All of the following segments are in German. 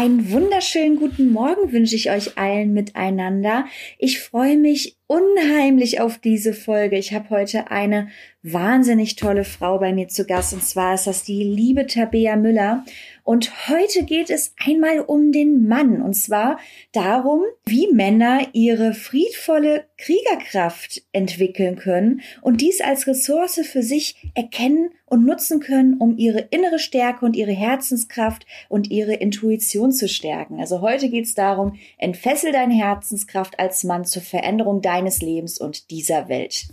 Einen wunderschönen guten Morgen wünsche ich euch allen miteinander. Ich freue mich unheimlich auf diese Folge. Ich habe heute eine wahnsinnig tolle Frau bei mir zu Gast und zwar ist das die liebe Tabea Müller. Und heute geht es einmal um den Mann und zwar darum, wie Männer ihre friedvolle Kriegerkraft entwickeln können und dies als Ressource für sich erkennen und nutzen können, um ihre innere Stärke und ihre Herzenskraft und ihre Intuition zu stärken. Also heute geht es darum, entfessel deine Herzenskraft als Mann zur Veränderung deines Lebens und dieser Welt.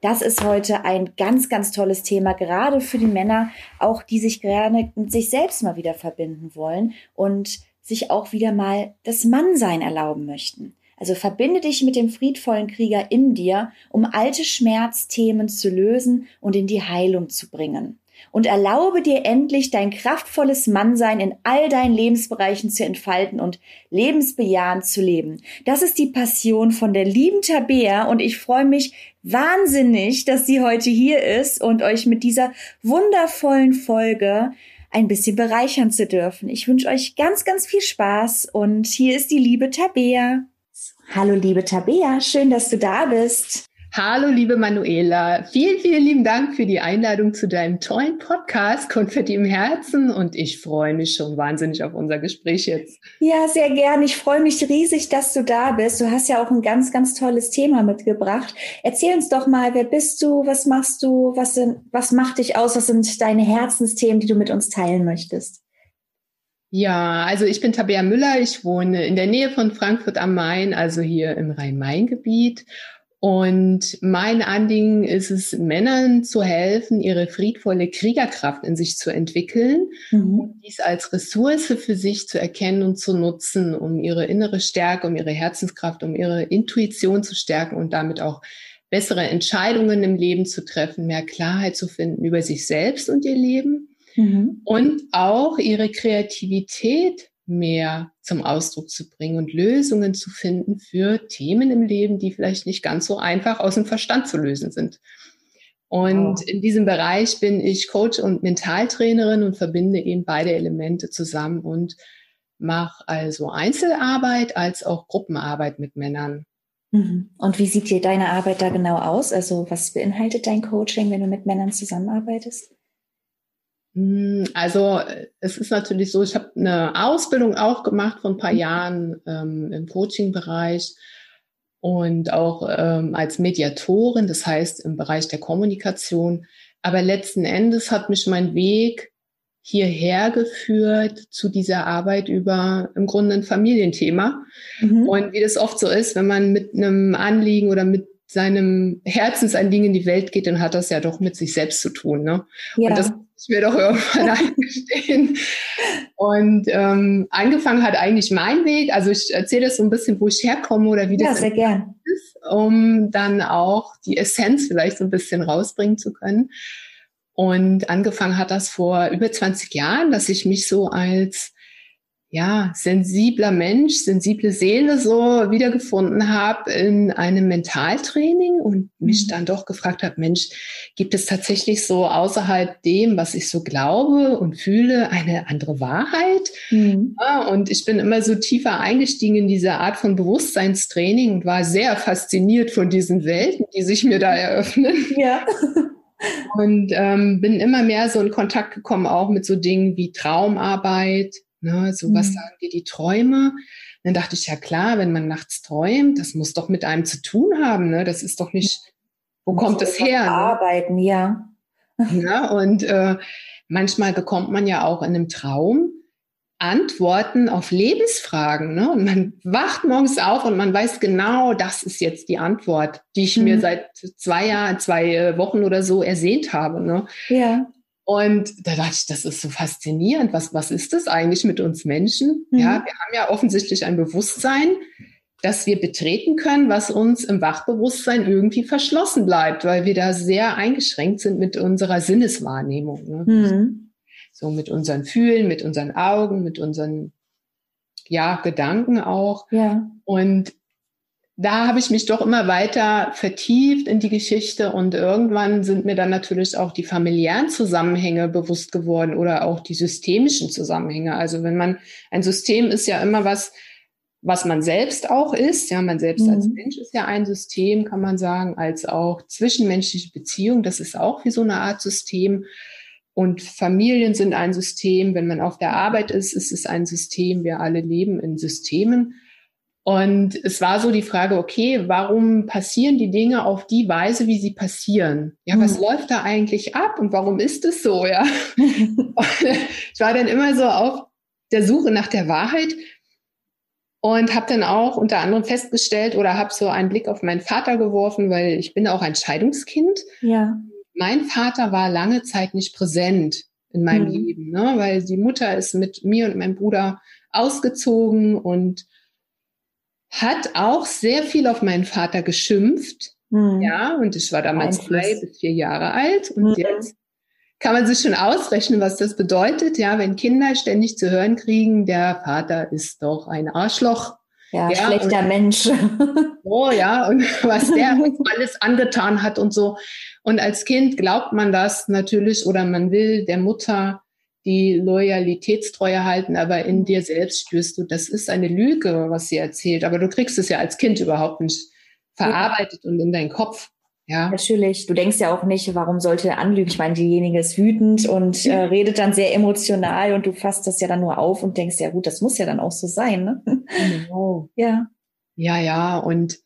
Das ist heute ein ganz, ganz tolles Thema, gerade für die Männer, auch die sich gerne mit sich selbst mal wieder verbinden wollen und sich auch wieder mal das Mannsein erlauben möchten. Also verbinde dich mit dem friedvollen Krieger in dir, um alte Schmerzthemen zu lösen und in die Heilung zu bringen und erlaube dir endlich dein kraftvolles Mannsein in all deinen Lebensbereichen zu entfalten und lebensbejahend zu leben. Das ist die Passion von der lieben Tabea und ich freue mich wahnsinnig, dass sie heute hier ist und euch mit dieser wundervollen Folge ein bisschen bereichern zu dürfen. Ich wünsche euch ganz, ganz viel Spaß und hier ist die liebe Tabea. Hallo liebe Tabea, schön, dass du da bist. Hallo, liebe Manuela. Vielen, vielen lieben Dank für die Einladung zu deinem tollen Podcast Konfetti im Herzen und ich freue mich schon wahnsinnig auf unser Gespräch jetzt. Ja, sehr gern. Ich freue mich riesig, dass du da bist. Du hast ja auch ein ganz, ganz tolles Thema mitgebracht. Erzähl uns doch mal, wer bist du? Was machst du? Was sind, was macht dich aus? Was sind deine Herzensthemen, die du mit uns teilen möchtest? Ja, also ich bin Tabea Müller. Ich wohne in der Nähe von Frankfurt am Main, also hier im Rhein-Main-Gebiet und mein Anliegen ist es, Männern zu helfen, ihre friedvolle Kriegerkraft in sich zu entwickeln mhm. und dies als Ressource für sich zu erkennen und zu nutzen, um ihre innere Stärke, um ihre Herzenskraft, um ihre Intuition zu stärken und damit auch bessere Entscheidungen im Leben zu treffen, mehr Klarheit zu finden über sich selbst und ihr Leben mhm. und auch ihre Kreativität mehr zum Ausdruck zu bringen und Lösungen zu finden für Themen im Leben, die vielleicht nicht ganz so einfach aus dem Verstand zu lösen sind. Und oh. in diesem Bereich bin ich Coach und Mentaltrainerin und verbinde eben beide Elemente zusammen und mache also Einzelarbeit als auch Gruppenarbeit mit Männern. Mhm. Und wie sieht dir deine Arbeit da genau aus? Also was beinhaltet dein Coaching, wenn du mit Männern zusammenarbeitest? Hm, also es ist natürlich so, ich habe eine Ausbildung auch gemacht vor ein paar mhm. Jahren ähm, im Coaching-Bereich und auch ähm, als Mediatorin, das heißt im Bereich der Kommunikation. Aber letzten Endes hat mich mein Weg hierher geführt zu dieser Arbeit über im Grunde ein Familienthema. Mhm. Und wie das oft so ist, wenn man mit einem Anliegen oder mit seinem Herzensanliegen in die Welt geht, dann hat das ja doch mit sich selbst zu tun. Ne? Ja. Und das ich mir doch irgendwann eingestehen. Und ähm, angefangen hat eigentlich mein Weg. Also ich erzähle das so ein bisschen, wo ich herkomme oder wie ja, das sehr gern. ist, um dann auch die Essenz vielleicht so ein bisschen rausbringen zu können. Und angefangen hat das vor über 20 Jahren, dass ich mich so als ja, sensibler Mensch, sensible Seele so wiedergefunden habe in einem Mentaltraining und mich mhm. dann doch gefragt habe, Mensch, gibt es tatsächlich so außerhalb dem, was ich so glaube und fühle, eine andere Wahrheit? Mhm. Ja, und ich bin immer so tiefer eingestiegen in diese Art von Bewusstseinstraining und war sehr fasziniert von diesen Welten, die sich mir da eröffnen. Ja. Und ähm, bin immer mehr so in Kontakt gekommen, auch mit so Dingen wie Traumarbeit, Ne, so was mhm. sagen dir die Träume? Dann dachte ich, ja klar, wenn man nachts träumt, das muss doch mit einem zu tun haben. Ne? Das ist doch nicht, wo kommt das her? Ne? Arbeiten, ja. ja und äh, manchmal bekommt man ja auch in einem Traum Antworten auf Lebensfragen. Ne? Und man wacht morgens auf und man weiß genau, das ist jetzt die Antwort, die ich mhm. mir seit zwei Jahren, zwei Wochen oder so ersehnt habe. Ne? Ja. Und da dachte ich, das ist so faszinierend. Was, was ist das eigentlich mit uns Menschen? Mhm. Ja, wir haben ja offensichtlich ein Bewusstsein, das wir betreten können, was uns im Wachbewusstsein irgendwie verschlossen bleibt, weil wir da sehr eingeschränkt sind mit unserer Sinneswahrnehmung. Ne? Mhm. So mit unseren Fühlen, mit unseren Augen, mit unseren ja, Gedanken auch. Ja. Und da habe ich mich doch immer weiter vertieft in die Geschichte und irgendwann sind mir dann natürlich auch die familiären Zusammenhänge bewusst geworden oder auch die systemischen Zusammenhänge. Also wenn man, ein System ist ja immer was, was man selbst auch ist. Ja, man selbst mhm. als Mensch ist ja ein System, kann man sagen, als auch zwischenmenschliche Beziehungen. Das ist auch wie so eine Art System. Und Familien sind ein System. Wenn man auf der Arbeit ist, ist es ein System. Wir alle leben in Systemen. Und es war so die Frage, okay, warum passieren die Dinge auf die Weise, wie sie passieren? Ja, was mhm. läuft da eigentlich ab und warum ist es so? Ja, ich war dann immer so auf der Suche nach der Wahrheit und habe dann auch unter anderem festgestellt oder habe so einen Blick auf meinen Vater geworfen, weil ich bin auch ein Scheidungskind. Ja. Mein Vater war lange Zeit nicht präsent in meinem mhm. Leben, ne? weil die Mutter ist mit mir und meinem Bruder ausgezogen und hat auch sehr viel auf meinen Vater geschimpft. Mhm. Ja, und ich war damals drei bis vier Jahre alt und mhm. jetzt kann man sich schon ausrechnen, was das bedeutet, ja, wenn Kinder ständig zu hören kriegen, der Vater ist doch ein Arschloch. Ja, ja schlechter und, Mensch. Oh ja, und was der alles angetan hat und so. Und als Kind glaubt man das natürlich oder man will der Mutter die Loyalitätstreue halten, aber in dir selbst spürst du, das ist eine Lüge, was sie erzählt. Aber du kriegst es ja als Kind überhaupt nicht verarbeitet ja. und in deinen Kopf. Ja. Natürlich. Du denkst ja auch nicht, warum sollte er anlügen? Ich meine, diejenige ist wütend und äh, redet dann sehr emotional und du fasst das ja dann nur auf und denkst, ja gut, das muss ja dann auch so sein. Ne? Genau. Ja. Ja, ja. Und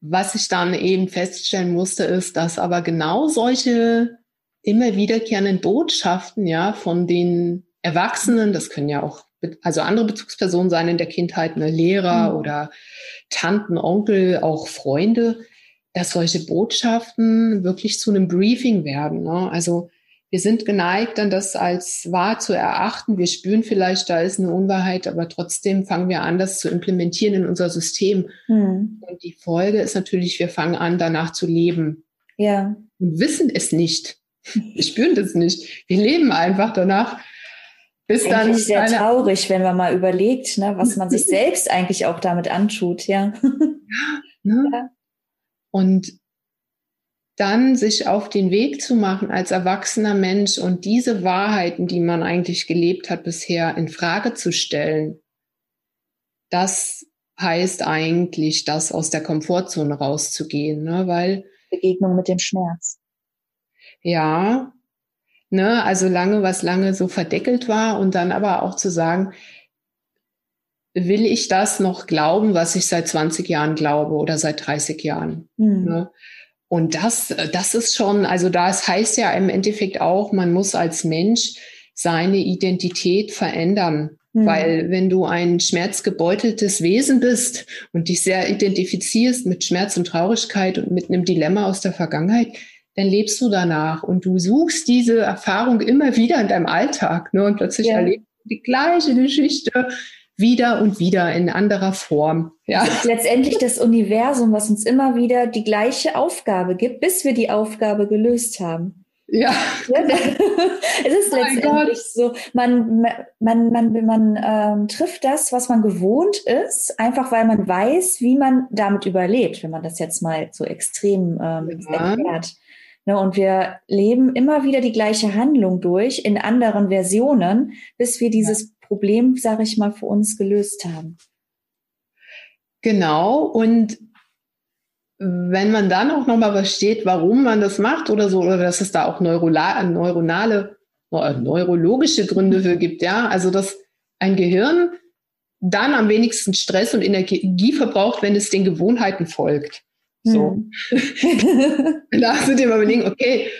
was ich dann eben feststellen musste, ist, dass aber genau solche immer wiederkehrenden Botschaften, ja, von den Erwachsenen, das können ja auch also andere Bezugspersonen sein in der Kindheit, eine Lehrer mhm. oder Tanten, Onkel, auch Freunde, dass solche Botschaften wirklich zu einem Briefing werden. Ne? Also wir sind geneigt, dann das als wahr zu erachten. Wir spüren vielleicht, da ist eine Unwahrheit, aber trotzdem fangen wir an, das zu implementieren in unser System. Mhm. Und die Folge ist natürlich, wir fangen an, danach zu leben. Ja. Und wissen es nicht. Wir spüren das nicht. Wir leben einfach danach. Bis eigentlich dann sehr traurig, wenn man mal überlegt, ne, was man sich selbst eigentlich auch damit antut, ja. ne? ja. Und dann sich auf den Weg zu machen als erwachsener Mensch und diese Wahrheiten, die man eigentlich gelebt hat bisher, in Frage zu stellen, das heißt eigentlich, das aus der Komfortzone rauszugehen, ne? weil Begegnung mit dem Schmerz. Ja, ne, also lange, was lange so verdeckelt war und dann aber auch zu sagen, will ich das noch glauben, was ich seit 20 Jahren glaube oder seit 30 Jahren? Mhm. Ne? Und das, das ist schon, also das heißt ja im Endeffekt auch, man muss als Mensch seine Identität verändern. Mhm. Weil wenn du ein schmerzgebeuteltes Wesen bist und dich sehr identifizierst mit Schmerz und Traurigkeit und mit einem Dilemma aus der Vergangenheit, dann lebst du danach und du suchst diese Erfahrung immer wieder in deinem Alltag. Ne? Und plötzlich ja. erlebst du die gleiche Geschichte wieder und wieder in anderer Form. Ja. Das ist letztendlich das Universum, was uns immer wieder die gleiche Aufgabe gibt, bis wir die Aufgabe gelöst haben. Ja. ja es ist oh letztendlich so, man, man, man, man ähm, trifft das, was man gewohnt ist, einfach weil man weiß, wie man damit überlebt, wenn man das jetzt mal so extrem ähm, ja. erklärt. Ne, und wir leben immer wieder die gleiche Handlung durch in anderen Versionen, bis wir dieses ja. Problem, sage ich mal, für uns gelöst haben. Genau. Und wenn man dann auch nochmal versteht, warum man das macht oder so, oder dass es da auch neuronale, neurologische Gründe für gibt, ja, also dass ein Gehirn dann am wenigsten Stress und Energie verbraucht, wenn es den Gewohnheiten folgt. So. Hm. da hast du dir mal überlegen, okay,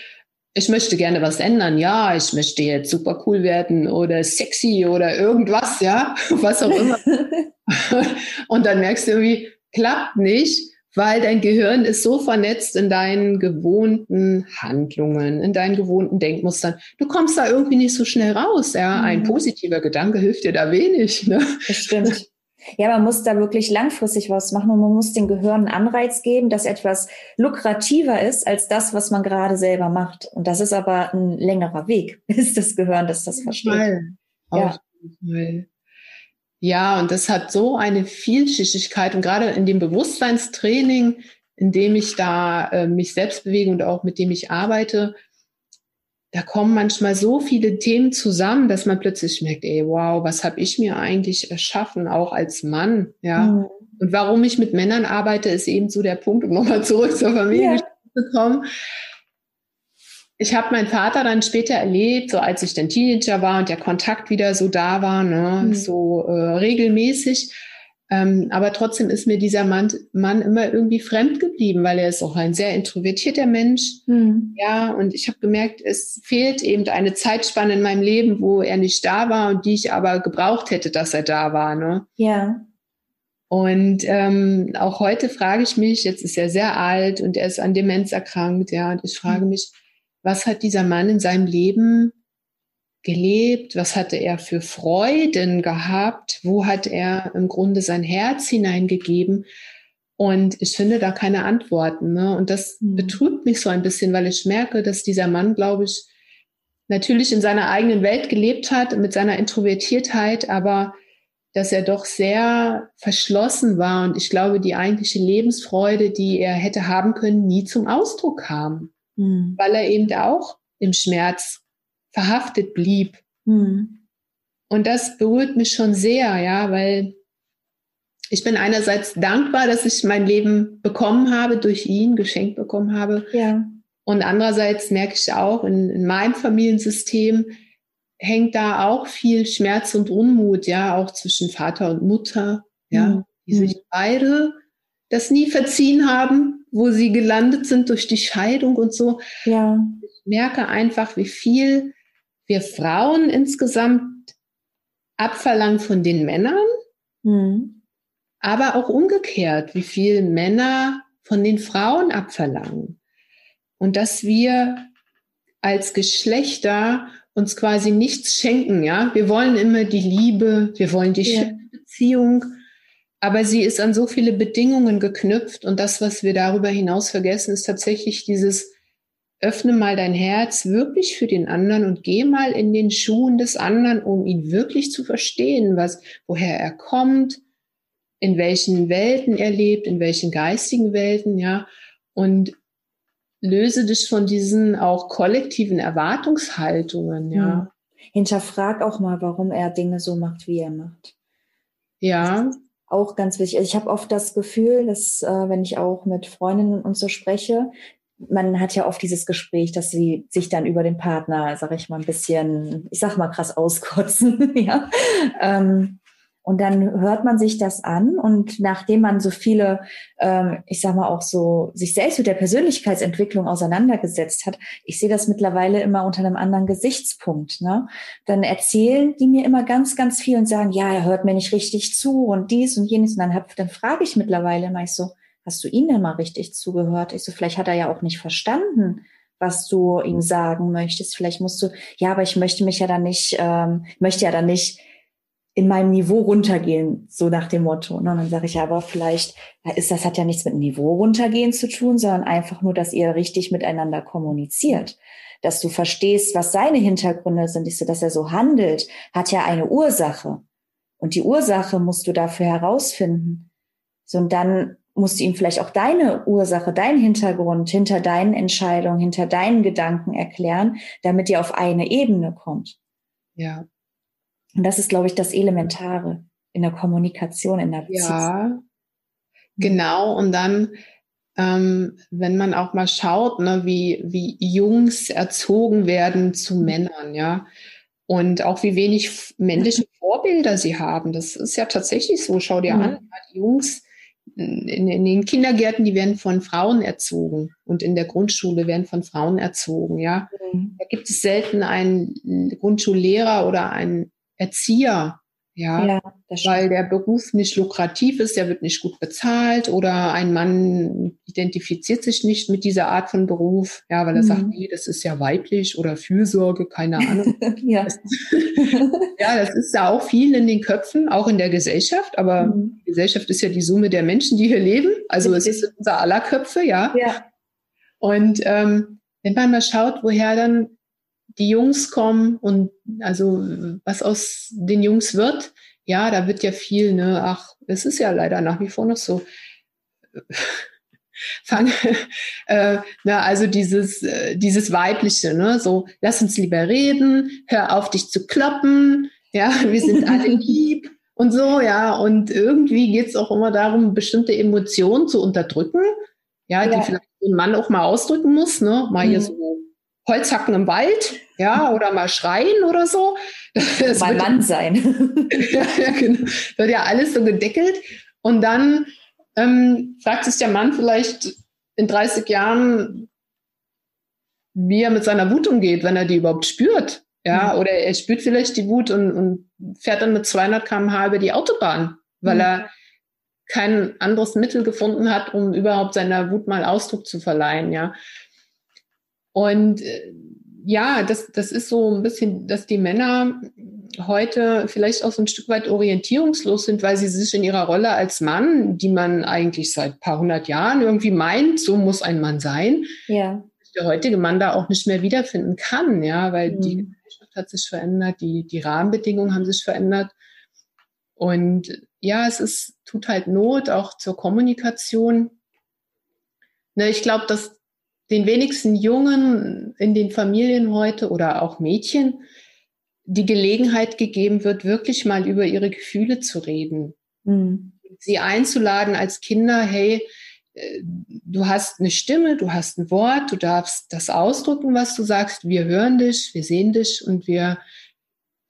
ich möchte gerne was ändern. Ja, ich möchte jetzt super cool werden oder sexy oder irgendwas, ja, was auch immer. und dann merkst du irgendwie, klappt nicht, weil dein Gehirn ist so vernetzt in deinen gewohnten Handlungen, in deinen gewohnten Denkmustern. Du kommst da irgendwie nicht so schnell raus. Ja? Mhm. Ein positiver Gedanke hilft dir da wenig. Ne? Das stimmt. Ja, man muss da wirklich langfristig was machen und man muss dem Gehirn einen Anreiz geben, dass etwas lukrativer ist als das, was man gerade selber macht. Und das ist aber ein längerer Weg, bis das Gehirn das das versteht. Ja. ja, und das hat so eine Vielschichtigkeit und gerade in dem Bewusstseinstraining, in dem ich da äh, mich selbst bewege und auch mit dem ich arbeite, da kommen manchmal so viele Themen zusammen, dass man plötzlich merkt, ey, wow, was habe ich mir eigentlich erschaffen, auch als Mann, ja. Mhm. Und warum ich mit Männern arbeite, ist eben so der Punkt, um nochmal zurück zur Familie ja. zu kommen. Ich habe meinen Vater dann später erlebt, so als ich dann Teenager war und der Kontakt wieder so da war, ne, mhm. so äh, regelmäßig. Ähm, aber trotzdem ist mir dieser Mann, Mann immer irgendwie fremd geblieben, weil er ist auch ein sehr introvertierter Mensch. Mhm. Ja, und ich habe gemerkt, es fehlt eben eine Zeitspanne in meinem Leben, wo er nicht da war und die ich aber gebraucht hätte, dass er da war. Ne? Ja. Und ähm, auch heute frage ich mich, jetzt ist er sehr alt und er ist an Demenz erkrankt, ja, und ich frage mhm. mich, was hat dieser Mann in seinem Leben gelebt? Was hatte er für Freuden gehabt? Wo hat er im Grunde sein Herz hineingegeben? Und ich finde da keine Antworten. Ne? Und das mhm. betrübt mich so ein bisschen, weil ich merke, dass dieser Mann, glaube ich, natürlich in seiner eigenen Welt gelebt hat, mit seiner Introvertiertheit, aber dass er doch sehr verschlossen war und ich glaube, die eigentliche Lebensfreude, die er hätte haben können, nie zum Ausdruck kam, mhm. weil er eben auch im Schmerz verhaftet blieb. Mhm. Und das berührt mich schon sehr, ja, weil ich bin einerseits dankbar, dass ich mein Leben bekommen habe, durch ihn geschenkt bekommen habe. Ja. Und andererseits merke ich auch, in, in meinem Familiensystem hängt da auch viel Schmerz und Unmut, ja, auch zwischen Vater und Mutter, ja, mhm. die sich beide das nie verziehen haben, wo sie gelandet sind durch die Scheidung und so. Ja. Ich merke einfach, wie viel wir Frauen insgesamt abverlangen von den Männern, mhm. aber auch umgekehrt, wie viel Männer von den Frauen abverlangen. Und dass wir als Geschlechter uns quasi nichts schenken, ja. Wir wollen immer die Liebe, wir wollen die ja. Beziehung, aber sie ist an so viele Bedingungen geknüpft und das, was wir darüber hinaus vergessen, ist tatsächlich dieses öffne mal dein Herz wirklich für den anderen und geh mal in den Schuhen des anderen, um ihn wirklich zu verstehen, was, woher er kommt, in welchen Welten er lebt, in welchen geistigen Welten, ja, und löse dich von diesen auch kollektiven Erwartungshaltungen, ja. Hm. Hinterfrag auch mal, warum er Dinge so macht, wie er macht. Ja. Auch ganz wichtig. Also ich habe oft das Gefühl, dass äh, wenn ich auch mit Freundinnen und so spreche, man hat ja oft dieses Gespräch, dass sie sich dann über den Partner, sag ich mal, ein bisschen, ich sag mal krass auskotzen, ja. Ähm, und dann hört man sich das an und nachdem man so viele, ähm, ich sag mal auch so, sich selbst mit der Persönlichkeitsentwicklung auseinandergesetzt hat, ich sehe das mittlerweile immer unter einem anderen Gesichtspunkt. Ne? Dann erzählen die mir immer ganz, ganz viel und sagen, ja, er hört mir nicht richtig zu und dies und jenes. Und dann, hab, dann frage ich mittlerweile immer ich so, hast du ihm denn mal richtig zugehört? Ich so, vielleicht hat er ja auch nicht verstanden, was du ihm sagen möchtest. Vielleicht musst du, ja, aber ich möchte mich ja dann nicht, ähm, möchte ja dann nicht in meinem Niveau runtergehen, so nach dem Motto. Ne? Und dann sage ich aber vielleicht ist das hat ja nichts mit Niveau runtergehen zu tun, sondern einfach nur, dass ihr richtig miteinander kommuniziert, dass du verstehst, was seine Hintergründe sind. Ich so, dass er so handelt, hat ja eine Ursache und die Ursache musst du dafür herausfinden. So und dann musst du ihm vielleicht auch deine Ursache, deinen Hintergrund hinter deinen Entscheidungen, hinter deinen Gedanken erklären, damit ihr auf eine Ebene kommt. Ja. Und das ist, glaube ich, das Elementare in der Kommunikation, in der Beziehung. Ja, genau. Und dann, ähm, wenn man auch mal schaut, ne, wie, wie Jungs erzogen werden zu mhm. Männern, ja. Und auch wie wenig männliche Vorbilder sie haben. Das ist ja tatsächlich so. Schau dir mhm. an, die Jungs in, in, den Kindergärten, die werden von Frauen erzogen und in der Grundschule werden von Frauen erzogen, ja. Mhm. Da gibt es selten einen Grundschullehrer oder einen Erzieher, Ja, ja weil der Beruf nicht lukrativ ist, der wird nicht gut bezahlt oder ein Mann identifiziert sich nicht mit dieser Art von Beruf, ja, weil er mhm. sagt, nee, das ist ja weiblich oder Fürsorge, keine Ahnung. ja. Das, ja, das ist ja auch viel in den Köpfen, auch in der Gesellschaft, aber mhm. die Gesellschaft ist ja die Summe der Menschen, die hier leben, also Richtig. es ist unser aller Köpfe, ja. ja. Und ähm, wenn man mal schaut, woher dann die Jungs kommen und also was aus den Jungs wird, ja, da wird ja viel, ne, ach, es ist ja leider nach wie vor noch so. Fang, äh, na, also dieses, äh, dieses Weibliche, ne, so, lass uns lieber reden, hör auf dich zu kloppen, ja, wir sind alle lieb und so, ja, und irgendwie geht es auch immer darum, bestimmte Emotionen zu unterdrücken, ja, ja. die vielleicht ein Mann auch mal ausdrücken muss, ne, mal mhm. hier so Holzhacken im Wald, ja, oder mal schreien oder so. Das mal Mann sein. ja, ja, genau. Wird ja alles so gedeckelt. Und dann ähm, fragt sich der Mann vielleicht in 30 Jahren, wie er mit seiner Wut umgeht, wenn er die überhaupt spürt. Ja, mhm. oder er spürt vielleicht die Wut und, und fährt dann mit 200 km/h über die Autobahn, weil mhm. er kein anderes Mittel gefunden hat, um überhaupt seiner Wut mal Ausdruck zu verleihen. Ja, und äh, ja, das, das ist so ein bisschen, dass die Männer heute vielleicht auch so ein Stück weit orientierungslos sind, weil sie sich in ihrer Rolle als Mann, die man eigentlich seit paar hundert Jahren irgendwie meint, so muss ein Mann sein, ja. der heutige Mann da auch nicht mehr wiederfinden kann, ja, weil mhm. die Gesellschaft hat sich verändert, die, die Rahmenbedingungen haben sich verändert. Und ja, es ist, tut halt Not auch zur Kommunikation. Ne, ich glaube, dass den wenigsten Jungen in den Familien heute oder auch Mädchen die Gelegenheit gegeben wird, wirklich mal über ihre Gefühle zu reden. Mhm. Sie einzuladen als Kinder, hey, äh, du hast eine Stimme, du hast ein Wort, du darfst das ausdrücken, was du sagst. Wir hören dich, wir sehen dich und wir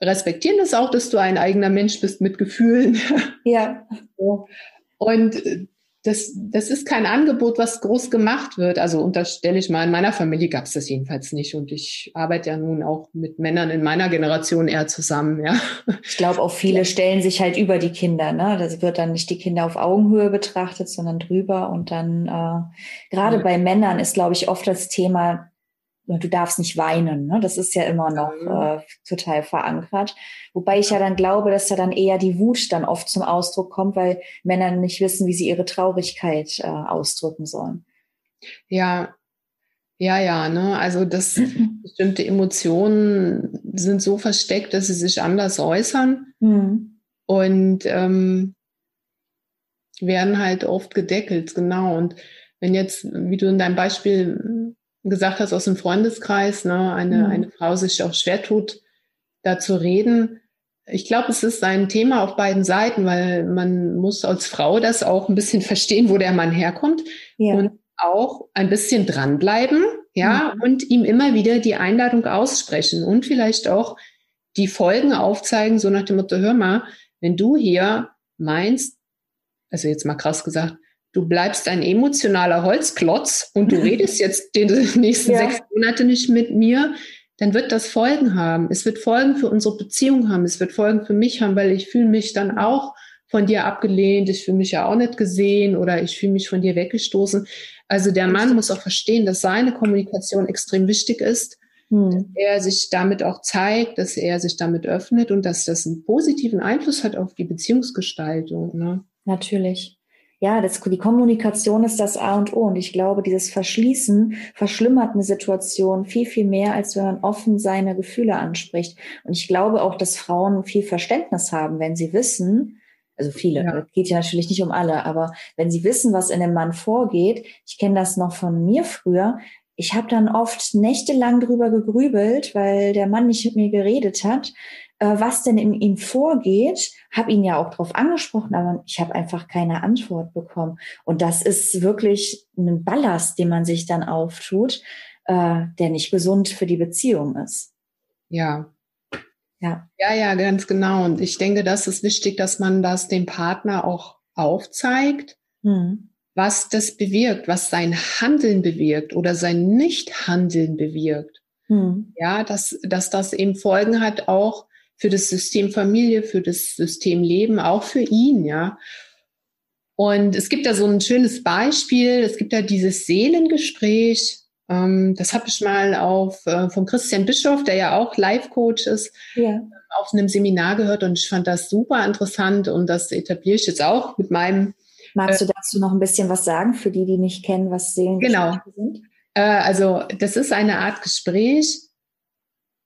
respektieren das auch, dass du ein eigener Mensch bist mit Gefühlen. Ja. Und äh, das, das ist kein Angebot, was groß gemacht wird. Also unterstelle ich mal, in meiner Familie gab es das jedenfalls nicht. Und ich arbeite ja nun auch mit Männern in meiner Generation eher zusammen, ja. Ich glaube, auch viele stellen sich halt über die Kinder, ne? Das wird dann nicht die Kinder auf Augenhöhe betrachtet, sondern drüber. Und dann äh, gerade ja. bei Männern ist, glaube ich, oft das Thema, du darfst nicht weinen. Ne? Das ist ja immer noch mhm. äh, total verankert. Wobei ich ja dann glaube, dass da dann eher die Wut dann oft zum Ausdruck kommt, weil Männer nicht wissen, wie sie ihre Traurigkeit äh, ausdrücken sollen. Ja, ja, ja, ne? Also das bestimmte Emotionen sind so versteckt, dass sie sich anders äußern mhm. und ähm, werden halt oft gedeckelt, genau. Und wenn jetzt, wie du in deinem Beispiel gesagt hast aus dem Freundeskreis, ne, eine, mhm. eine Frau sich auch schwer tut, da zu reden. Ich glaube, es ist ein Thema auf beiden Seiten, weil man muss als Frau das auch ein bisschen verstehen, wo der Mann herkommt ja. und auch ein bisschen dranbleiben, ja, mhm. und ihm immer wieder die Einladung aussprechen und vielleicht auch die Folgen aufzeigen, so nach dem Motto, hör mal, wenn du hier meinst, also jetzt mal krass gesagt, du bleibst ein emotionaler Holzklotz und du redest jetzt die nächsten ja. sechs Monate nicht mit mir, dann wird das Folgen haben. Es wird Folgen für unsere Beziehung haben. Es wird Folgen für mich haben, weil ich fühle mich dann auch von dir abgelehnt. Ich fühle mich ja auch nicht gesehen oder ich fühle mich von dir weggestoßen. Also der Mann muss auch verstehen, dass seine Kommunikation extrem wichtig ist, hm. dass er sich damit auch zeigt, dass er sich damit öffnet und dass das einen positiven Einfluss hat auf die Beziehungsgestaltung. Ne? Natürlich ja, das, die Kommunikation ist das A und O. Und ich glaube, dieses Verschließen verschlimmert eine Situation viel, viel mehr, als wenn man offen seine Gefühle anspricht. Und ich glaube auch, dass Frauen viel Verständnis haben, wenn sie wissen, also viele, ja. geht ja natürlich nicht um alle, aber wenn sie wissen, was in dem Mann vorgeht, ich kenne das noch von mir früher, ich habe dann oft nächtelang drüber gegrübelt, weil der Mann nicht mit mir geredet hat was denn in ihm vorgeht, habe ihn ja auch darauf angesprochen, aber ich habe einfach keine Antwort bekommen. Und das ist wirklich ein Ballast, den man sich dann auftut, äh, der nicht gesund für die Beziehung ist. Ja. Ja. Ja, ja, ganz genau. Und ich denke, das ist wichtig, dass man das dem Partner auch aufzeigt, hm. was das bewirkt, was sein Handeln bewirkt oder sein Nichthandeln bewirkt. Hm. Ja, dass, dass das eben Folgen hat auch für das System Familie, für das System Leben, auch für ihn, ja. Und es gibt da so ein schönes Beispiel. Es gibt da dieses Seelengespräch. Ähm, das habe ich mal auf, äh, von Christian Bischof, der ja auch Life-Coach ist, ja. auf einem Seminar gehört und ich fand das super interessant und das etabliere ich jetzt auch mit meinem. Magst äh, du dazu noch ein bisschen was sagen für die, die nicht kennen, was Seelengespräche genau. sind? Äh, also das ist eine Art Gespräch.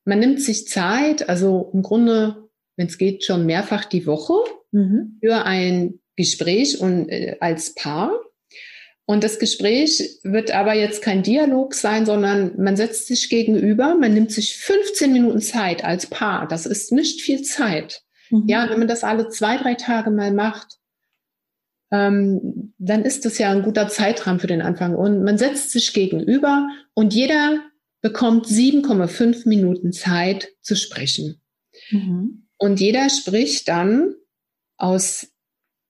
Man nimmt sich Zeit, also im Grunde, wenn es geht, schon mehrfach die Woche mhm. für ein Gespräch und äh, als Paar. Und das Gespräch wird aber jetzt kein Dialog sein, sondern man setzt sich gegenüber, man nimmt sich 15 Minuten Zeit als Paar. Das ist nicht viel Zeit. Mhm. Ja, wenn man das alle zwei, drei Tage mal macht, ähm, dann ist das ja ein guter Zeitrahmen für den Anfang. Und man setzt sich gegenüber und jeder bekommt 7,5 Minuten Zeit zu sprechen. Mhm. Und jeder spricht dann aus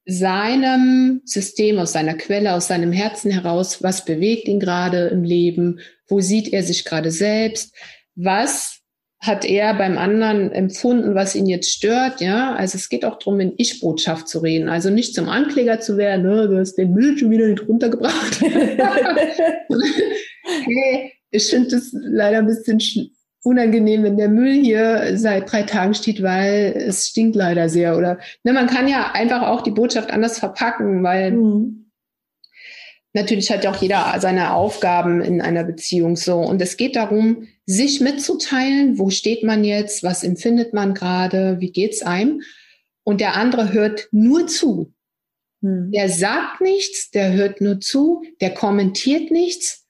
seinem System, aus seiner Quelle, aus seinem Herzen heraus, was bewegt ihn gerade im Leben, wo sieht er sich gerade selbst, was hat er beim anderen empfunden, was ihn jetzt stört, ja. Also es geht auch darum, in Ich-Botschaft zu reden. Also nicht zum Ankläger zu werden, ne, du hast den Müll schon wieder nicht runtergebracht. hey, ich finde das leider ein bisschen unangenehm, wenn der Müll hier seit drei Tagen steht, weil es stinkt leider sehr. Oder ne, man kann ja einfach auch die Botschaft anders verpacken, weil mhm. natürlich hat ja auch jeder seine Aufgaben in einer Beziehung so. Und es geht darum, sich mitzuteilen, wo steht man jetzt, was empfindet man gerade, wie geht's einem. Und der andere hört nur zu. Mhm. Der sagt nichts, der hört nur zu, der kommentiert nichts.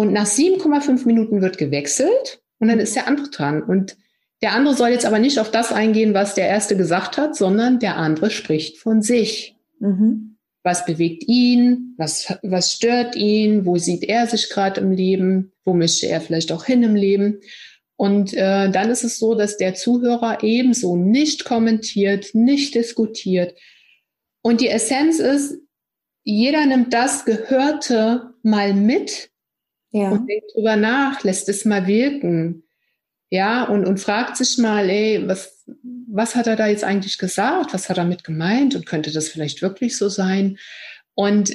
Und nach 7,5 Minuten wird gewechselt und dann ist der andere dran. Und der andere soll jetzt aber nicht auf das eingehen, was der Erste gesagt hat, sondern der andere spricht von sich. Mhm. Was bewegt ihn? Was, was stört ihn? Wo sieht er sich gerade im Leben? Wo möchte er vielleicht auch hin im Leben? Und äh, dann ist es so, dass der Zuhörer ebenso nicht kommentiert, nicht diskutiert. Und die Essenz ist, jeder nimmt das Gehörte mal mit ja. und denkt drüber nach, lässt es mal wirken. Ja, und, und fragt sich mal, ey, was, was hat er da jetzt eigentlich gesagt? Was hat er damit gemeint? Und könnte das vielleicht wirklich so sein? Und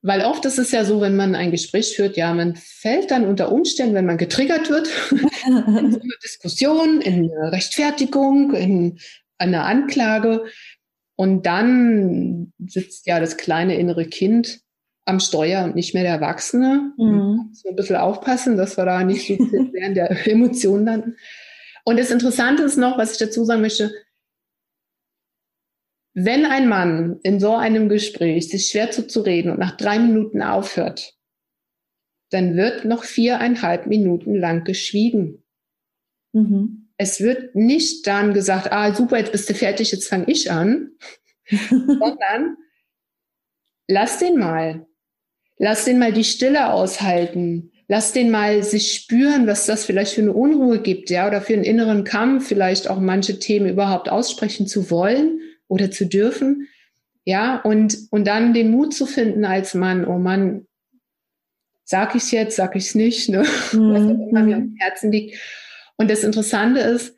weil oft ist es ja so, wenn man ein Gespräch führt, ja, man fällt dann unter Umständen, wenn man getriggert wird, in so eine Diskussion, in eine Rechtfertigung, in eine Anklage. Und dann sitzt ja das kleine innere Kind am Steuer und nicht mehr der Erwachsene. Mhm. So ein bisschen aufpassen, dass wir da nicht so während der Emotionen landen. Und das Interessante ist noch, was ich dazu sagen möchte, wenn ein Mann in so einem Gespräch sich schwer zuzureden und nach drei Minuten aufhört, dann wird noch viereinhalb Minuten lang geschwiegen. Mhm. Es wird nicht dann gesagt, ah super, jetzt bist du fertig, jetzt fange ich an, sondern lass den mal. Lass den mal die Stille aushalten. Lass den mal sich spüren, was das vielleicht für eine Unruhe gibt, ja, oder für einen inneren Kampf, vielleicht auch manche Themen überhaupt aussprechen zu wollen oder zu dürfen. Ja, und, und dann den Mut zu finden als Mann, oh Mann, sag ich's jetzt, sag ich's nicht, ne? Mhm. Was auch immer mir am Herzen liegt. Und das Interessante ist,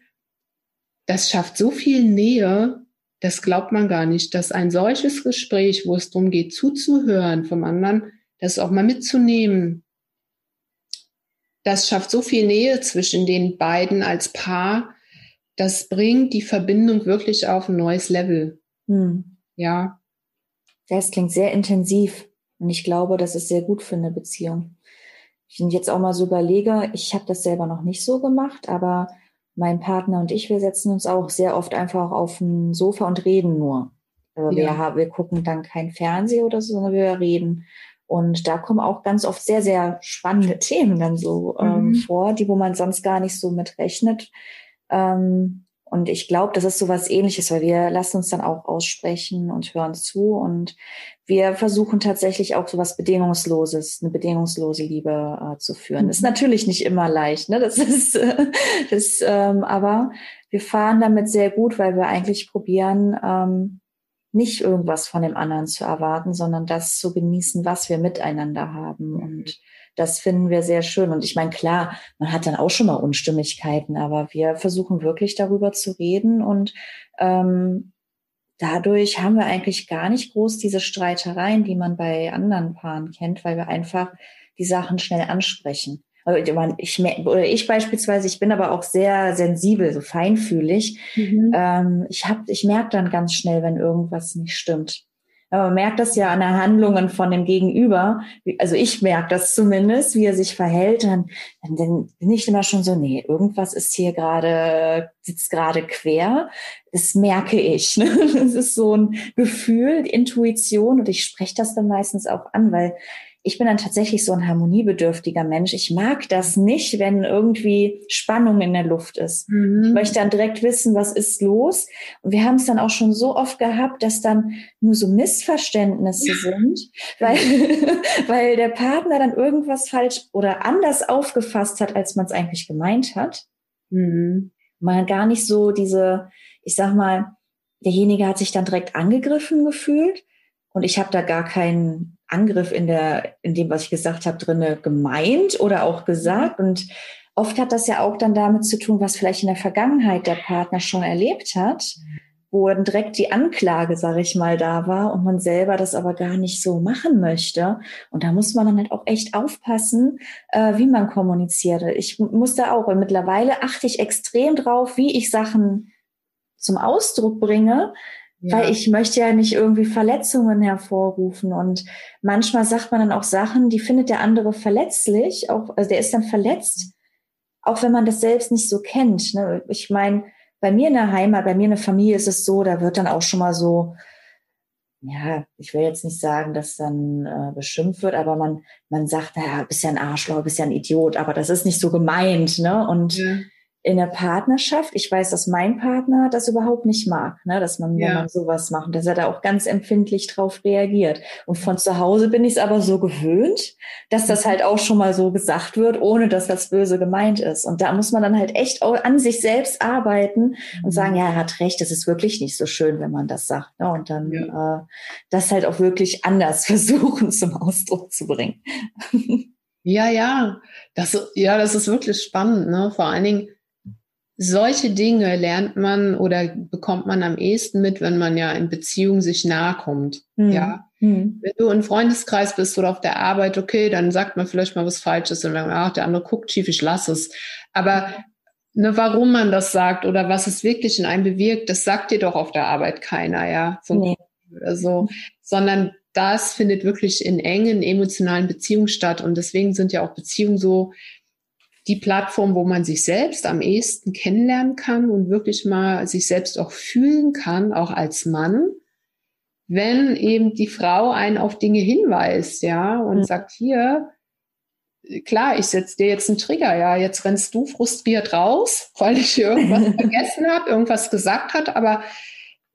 das schafft so viel Nähe, das glaubt man gar nicht, dass ein solches Gespräch, wo es darum geht, zuzuhören vom anderen, das auch mal mitzunehmen. Das schafft so viel Nähe zwischen den beiden als Paar. Das bringt die Verbindung wirklich auf ein neues Level. Hm. Ja. Das klingt sehr intensiv. Und ich glaube, das ist sehr gut für eine Beziehung. Ich jetzt auch mal so überlege, ich habe das selber noch nicht so gemacht, aber mein Partner und ich, wir setzen uns auch sehr oft einfach auf ein Sofa und reden nur. Ja. Wir, wir gucken dann kein Fernsehen oder so, sondern wir reden. Und da kommen auch ganz oft sehr, sehr spannende Themen dann so ähm, mhm. vor, die, wo man sonst gar nicht so mit rechnet. Ähm, und ich glaube, das ist so was ähnliches, weil wir lassen uns dann auch aussprechen und hören zu. Und wir versuchen tatsächlich auch so was Bedingungsloses, eine bedingungslose Liebe äh, zu führen. Mhm. Ist natürlich nicht immer leicht, ne? Das ist, äh, das, ähm, aber wir fahren damit sehr gut, weil wir eigentlich probieren, ähm, nicht irgendwas von dem anderen zu erwarten, sondern das zu genießen, was wir miteinander haben. Mhm. Und das finden wir sehr schön. Und ich meine, klar, man hat dann auch schon mal Unstimmigkeiten, aber wir versuchen wirklich darüber zu reden und ähm, dadurch haben wir eigentlich gar nicht groß diese Streitereien, die man bei anderen Paaren kennt, weil wir einfach die Sachen schnell ansprechen. Also ich, oder ich beispielsweise, ich bin aber auch sehr sensibel, so feinfühlig. Mhm. Ähm, ich hab, ich merke dann ganz schnell, wenn irgendwas nicht stimmt. Aber man merkt das ja an der Handlungen von dem Gegenüber. Also ich merke das zumindest, wie er sich verhält. Dann, dann bin ich immer schon so, nee, irgendwas ist hier gerade, sitzt gerade quer. Das merke ich. Ne? Das ist so ein Gefühl, Intuition und ich spreche das dann meistens auch an, weil ich bin dann tatsächlich so ein harmoniebedürftiger Mensch. Ich mag das nicht, wenn irgendwie Spannung in der Luft ist. Mhm. Ich möchte dann direkt wissen, was ist los. Und wir haben es dann auch schon so oft gehabt, dass dann nur so Missverständnisse ja. sind, weil, weil der Partner dann irgendwas falsch oder anders aufgefasst hat, als man es eigentlich gemeint hat. Mhm. Man gar nicht so diese, ich sag mal, derjenige hat sich dann direkt angegriffen gefühlt und ich habe da gar keinen Angriff in der, in dem, was ich gesagt habe, drinne gemeint oder auch gesagt. Und oft hat das ja auch dann damit zu tun, was vielleicht in der Vergangenheit der Partner schon erlebt hat, wo dann direkt die Anklage, sage ich mal, da war und man selber das aber gar nicht so machen möchte. Und da muss man dann halt auch echt aufpassen, äh, wie man kommuniziert. Ich muss da auch, und mittlerweile achte ich extrem drauf, wie ich Sachen zum Ausdruck bringe, ja. Weil ich möchte ja nicht irgendwie Verletzungen hervorrufen. Und manchmal sagt man dann auch Sachen, die findet der andere verletzlich, auch, also der ist dann verletzt, auch wenn man das selbst nicht so kennt. Ne? Ich meine, bei mir in der Heimat, bei mir in der Familie ist es so, da wird dann auch schon mal so, ja, ich will jetzt nicht sagen, dass dann äh, beschimpft wird, aber man, man sagt, naja, bist ja ein Arschloch, bist ja ein Idiot, aber das ist nicht so gemeint, ne? Und ja in der Partnerschaft, ich weiß, dass mein Partner das überhaupt nicht mag, ne, dass man, ja. wenn man sowas macht, dass er da auch ganz empfindlich drauf reagiert. Und von zu Hause bin ich es aber so gewöhnt, dass das halt auch schon mal so gesagt wird, ohne dass das böse gemeint ist. Und da muss man dann halt echt an sich selbst arbeiten und sagen, mhm. ja, er hat recht, das ist wirklich nicht so schön, wenn man das sagt. Ne? Und dann ja. äh, das halt auch wirklich anders versuchen zum Ausdruck zu bringen. Ja, ja, das, ja, das ist wirklich spannend, ne? Vor allen Dingen, solche Dinge lernt man oder bekommt man am ehesten mit, wenn man ja in Beziehung sich nahe kommt. Mhm. Ja. Mhm. Wenn du im Freundeskreis bist oder auf der Arbeit, okay, dann sagt man vielleicht mal was Falsches und dann, ach, der andere guckt schief, ich lass es. Aber ne, warum man das sagt oder was es wirklich in einem bewirkt, das sagt dir doch auf der Arbeit keiner, ja. So, nee. so, sondern das findet wirklich in engen emotionalen Beziehungen statt. Und deswegen sind ja auch Beziehungen so die Plattform, wo man sich selbst am ehesten kennenlernen kann und wirklich mal sich selbst auch fühlen kann, auch als Mann, wenn eben die Frau einen auf Dinge hinweist, ja, und mhm. sagt, hier, klar, ich setze dir jetzt einen Trigger, ja, jetzt rennst du frustriert raus, weil ich irgendwas vergessen habe, irgendwas gesagt hat, aber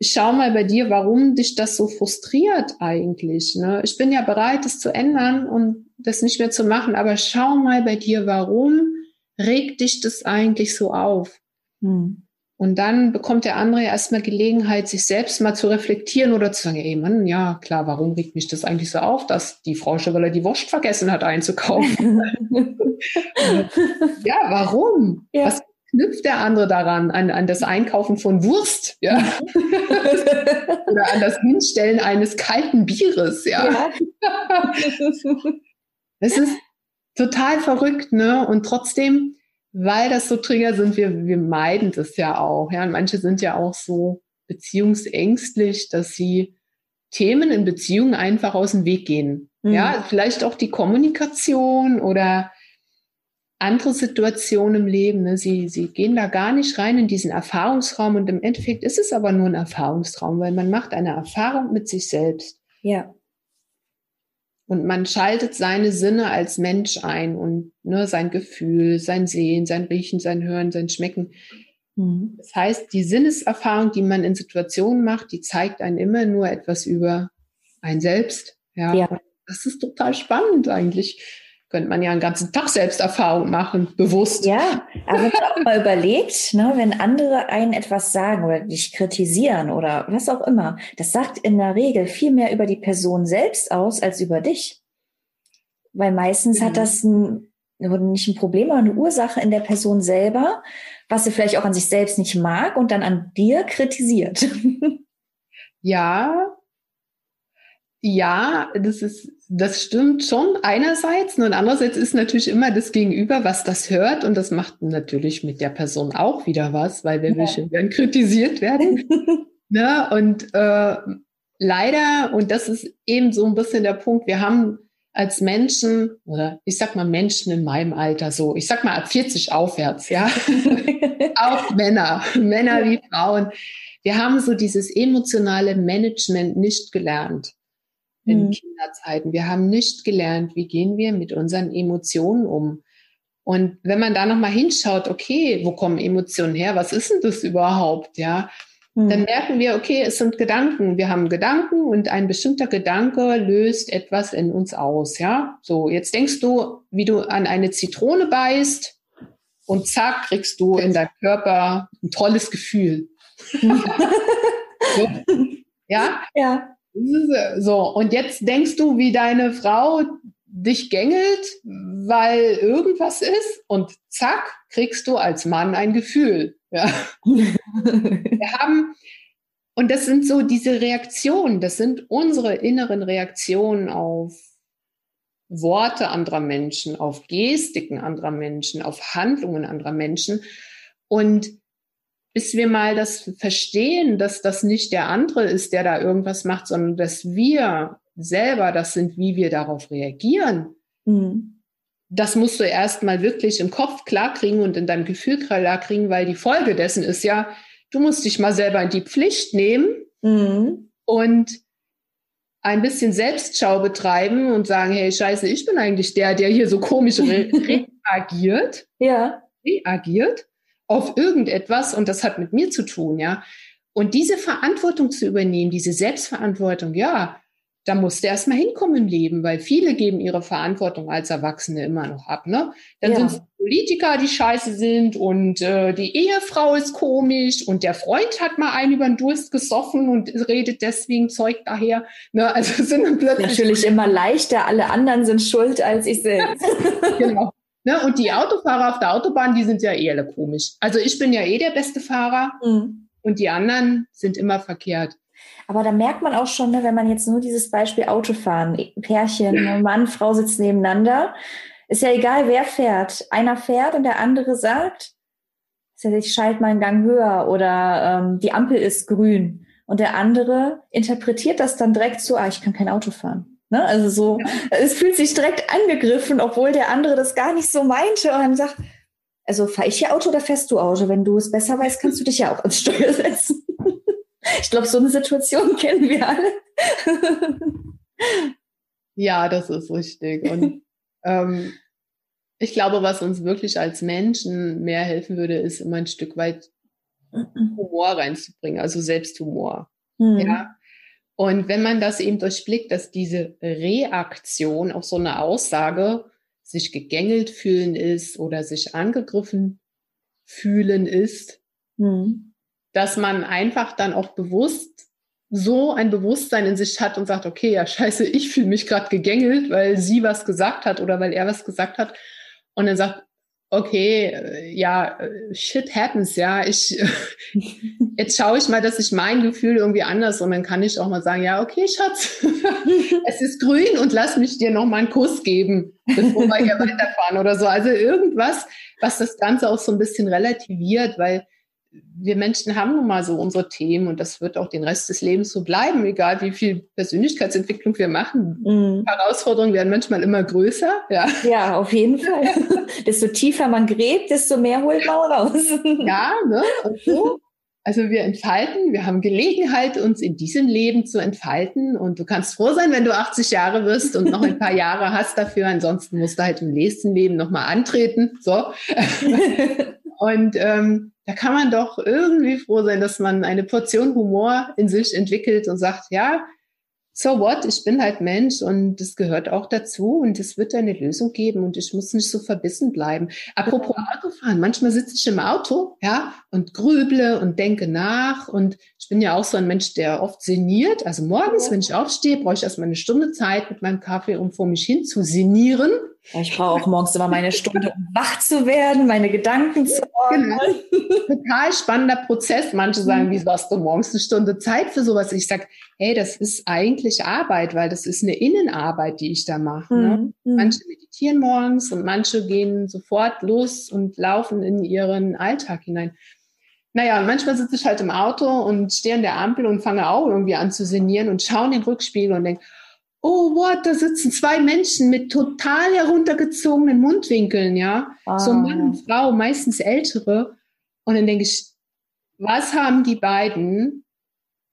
schau mal bei dir, warum dich das so frustriert eigentlich. Ne? Ich bin ja bereit, es zu ändern und das nicht mehr zu machen, aber schau mal bei dir, warum regt dich das eigentlich so auf? Hm. Und dann bekommt der andere erstmal Gelegenheit, sich selbst mal zu reflektieren oder zu sagen, ey Mann, ja klar, warum regt mich das eigentlich so auf, dass die Frau schon, er die Wurst vergessen hat einzukaufen? ja, warum? Ja. Was knüpft der andere daran, an, an das Einkaufen von Wurst, ja? oder an das Hinstellen eines kalten Bieres, ja? ja. es ist total verrückt, ne? Und trotzdem, weil das so Trigger sind, wir, wir meiden das ja auch. Ja, und manche sind ja auch so beziehungsängstlich, dass sie Themen in Beziehungen einfach aus dem Weg gehen. Mhm. Ja, vielleicht auch die Kommunikation oder andere Situationen im Leben. Ne? Sie, sie gehen da gar nicht rein in diesen Erfahrungsraum und im Endeffekt ist es aber nur ein Erfahrungsraum, weil man macht eine Erfahrung mit sich selbst. Ja. Und man schaltet seine Sinne als Mensch ein und ne, sein Gefühl, sein Sehen, sein Riechen, sein Hören, sein Schmecken. Mhm. Das heißt, die Sinneserfahrung, die man in Situationen macht, die zeigt einen immer nur etwas über ein Selbst. Ja. ja. Das ist total spannend eigentlich könnte man ja einen ganzen Tag Selbsterfahrung machen, bewusst. Ja, aber man auch mal überlegt, ne, wenn andere einen etwas sagen oder dich kritisieren oder was auch immer, das sagt in der Regel viel mehr über die Person selbst aus als über dich. Weil meistens mhm. hat das ein, nicht ein Problem, aber eine Ursache in der Person selber, was sie vielleicht auch an sich selbst nicht mag und dann an dir kritisiert. Ja, ja, das ist, das stimmt schon einerseits. Und andererseits ist natürlich immer das Gegenüber, was das hört. Und das macht natürlich mit der Person auch wieder was, weil wir ja. werden kritisiert werden. ne? Und äh, leider, und das ist eben so ein bisschen der Punkt, wir haben als Menschen, oder ich sag mal Menschen in meinem Alter so, ich sag mal ab 40 aufwärts, ja. auch Männer, Männer wie Frauen. Wir haben so dieses emotionale Management nicht gelernt in mhm. Kinderzeiten. Wir haben nicht gelernt, wie gehen wir mit unseren Emotionen um. Und wenn man da nochmal hinschaut, okay, wo kommen Emotionen her? Was ist denn das überhaupt? Ja, mhm. dann merken wir, okay, es sind Gedanken. Wir haben Gedanken und ein bestimmter Gedanke löst etwas in uns aus. Ja, so jetzt denkst du, wie du an eine Zitrone beißt und zack, kriegst du in deinem Körper ein tolles Gefühl. so. Ja? Ja. So, und jetzt denkst du, wie deine Frau dich gängelt, weil irgendwas ist und zack, kriegst du als Mann ein Gefühl. Ja. Wir haben, und das sind so diese Reaktionen, das sind unsere inneren Reaktionen auf Worte anderer Menschen, auf Gestiken anderer Menschen, auf Handlungen anderer Menschen. Und bis wir mal das verstehen, dass das nicht der andere ist, der da irgendwas macht, sondern dass wir selber das sind, wie wir darauf reagieren. Mhm. Das musst du erst mal wirklich im Kopf klarkriegen und in deinem Gefühl klarkriegen, weil die Folge dessen ist ja, du musst dich mal selber in die Pflicht nehmen mhm. und ein bisschen Selbstschau betreiben und sagen, hey, scheiße, ich bin eigentlich der, der hier so komisch re reagiert. Ja. Reagiert auf irgendetwas und das hat mit mir zu tun, ja. Und diese Verantwortung zu übernehmen, diese Selbstverantwortung, ja, da musst du erstmal hinkommen im Leben, weil viele geben ihre Verantwortung als Erwachsene immer noch ab. Ne? Dann ja. sind es Politiker, die scheiße sind und äh, die Ehefrau ist komisch und der Freund hat mal einen über den Durst gesoffen und redet deswegen Zeug daher. Ne? Also sind plötzlich natürlich immer leichter, alle anderen sind schuld als ich selbst. genau. Ne? Und die Autofahrer auf der Autobahn, die sind ja eh alle komisch. Also ich bin ja eh der beste Fahrer mhm. und die anderen sind immer verkehrt. Aber da merkt man auch schon, ne, wenn man jetzt nur dieses Beispiel Autofahren, Pärchen, ja. Mann, Frau sitzen nebeneinander, ist ja egal, wer fährt. Einer fährt und der andere sagt, ich schalte meinen Gang höher oder ähm, die Ampel ist grün. Und der andere interpretiert das dann direkt so, ah, ich kann kein Auto fahren. Ne? Also so, ja. es fühlt sich direkt angegriffen, obwohl der andere das gar nicht so meinte und dann sagt, also fahre ich hier Auto oder fährst du Auto? Wenn du es besser weißt, kannst du dich ja auch ans Steuer setzen. ich glaube, so eine Situation kennen wir alle. ja, das ist richtig. Und ähm, ich glaube, was uns wirklich als Menschen mehr helfen würde, ist immer ein Stück weit Humor reinzubringen, also Selbsthumor. Mhm. Ja, und wenn man das eben durchblickt, dass diese Reaktion auf so eine Aussage sich gegängelt fühlen ist oder sich angegriffen fühlen ist, mhm. dass man einfach dann auch bewusst so ein Bewusstsein in sich hat und sagt, okay, ja, scheiße, ich fühle mich gerade gegängelt, weil sie was gesagt hat oder weil er was gesagt hat. Und dann sagt, okay, äh, ja, äh, shit happens, ja, ich, jetzt schaue ich mal, dass ich mein Gefühl irgendwie anders und dann kann ich auch mal sagen, ja, okay, Schatz, es ist grün und lass mich dir noch mal einen Kuss geben, bevor wir hier weiterfahren oder so. Also irgendwas, was das Ganze auch so ein bisschen relativiert, weil wir Menschen haben nun mal so unsere Themen und das wird auch den Rest des Lebens so bleiben, egal wie viel Persönlichkeitsentwicklung wir machen. Mhm. Herausforderungen werden manchmal immer größer. Ja, ja auf jeden Fall. desto tiefer man gräbt, desto mehr holt man raus. ja, ne? Und so. Also wir entfalten, wir haben Gelegenheit, uns in diesem Leben zu entfalten. Und du kannst froh sein, wenn du 80 Jahre wirst und noch ein paar Jahre hast dafür. Ansonsten musst du halt im nächsten Leben nochmal antreten. So. und ähm, da kann man doch irgendwie froh sein, dass man eine Portion Humor in sich entwickelt und sagt, ja, so what, ich bin halt Mensch und das gehört auch dazu und es wird eine Lösung geben und ich muss nicht so verbissen bleiben. Apropos Autofahren, manchmal sitze ich im Auto, ja, und grüble und denke nach und ich bin ja auch so ein Mensch, der oft sinniert. Also morgens, wenn ich aufstehe, brauche ich erstmal eine Stunde Zeit mit meinem Kaffee, um vor mich hin zu sinnieren. Ich brauche auch morgens immer meine Stunde, um wach zu werden, meine Gedanken zu ordnen. Genau. Total spannender Prozess. Manche sagen, wieso hast du morgens eine Stunde Zeit für sowas? Ich sage, hey, das ist eigentlich Arbeit, weil das ist eine Innenarbeit, die ich da mache. Ne? Mhm. Manche meditieren morgens und manche gehen sofort los und laufen in ihren Alltag hinein. Naja, manchmal sitze ich halt im Auto und stehe an der Ampel und fange auch irgendwie an zu sinnieren und schaue in den Rückspiegel und denke, oh what, da sitzen zwei Menschen mit total heruntergezogenen Mundwinkeln, ja. Ah. So Mann und Frau, meistens ältere. Und dann denke ich, was haben die beiden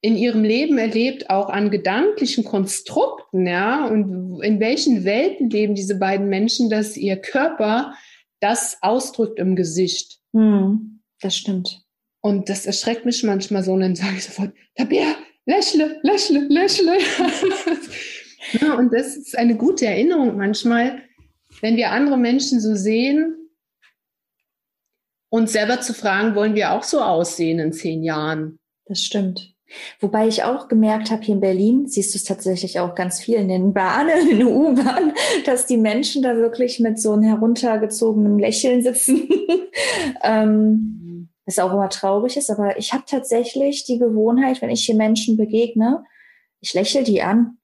in ihrem Leben erlebt, auch an gedanklichen Konstrukten, ja? Und in welchen Welten leben diese beiden Menschen, dass ihr Körper das ausdrückt im Gesicht? Hm, das stimmt. Und das erschreckt mich manchmal so und dann sage ich sofort, Tabea, lächle, lächle, lächle. ja, und das ist eine gute Erinnerung manchmal, wenn wir andere Menschen so sehen, uns selber zu fragen, wollen wir auch so aussehen in zehn Jahren? Das stimmt. Wobei ich auch gemerkt habe, hier in Berlin, siehst du es tatsächlich auch ganz viel in den Bahnen, in der U-Bahn, dass die Menschen da wirklich mit so einem heruntergezogenen Lächeln sitzen. ähm, was auch immer traurig ist, aber ich habe tatsächlich die Gewohnheit, wenn ich hier Menschen begegne, ich lächle die an.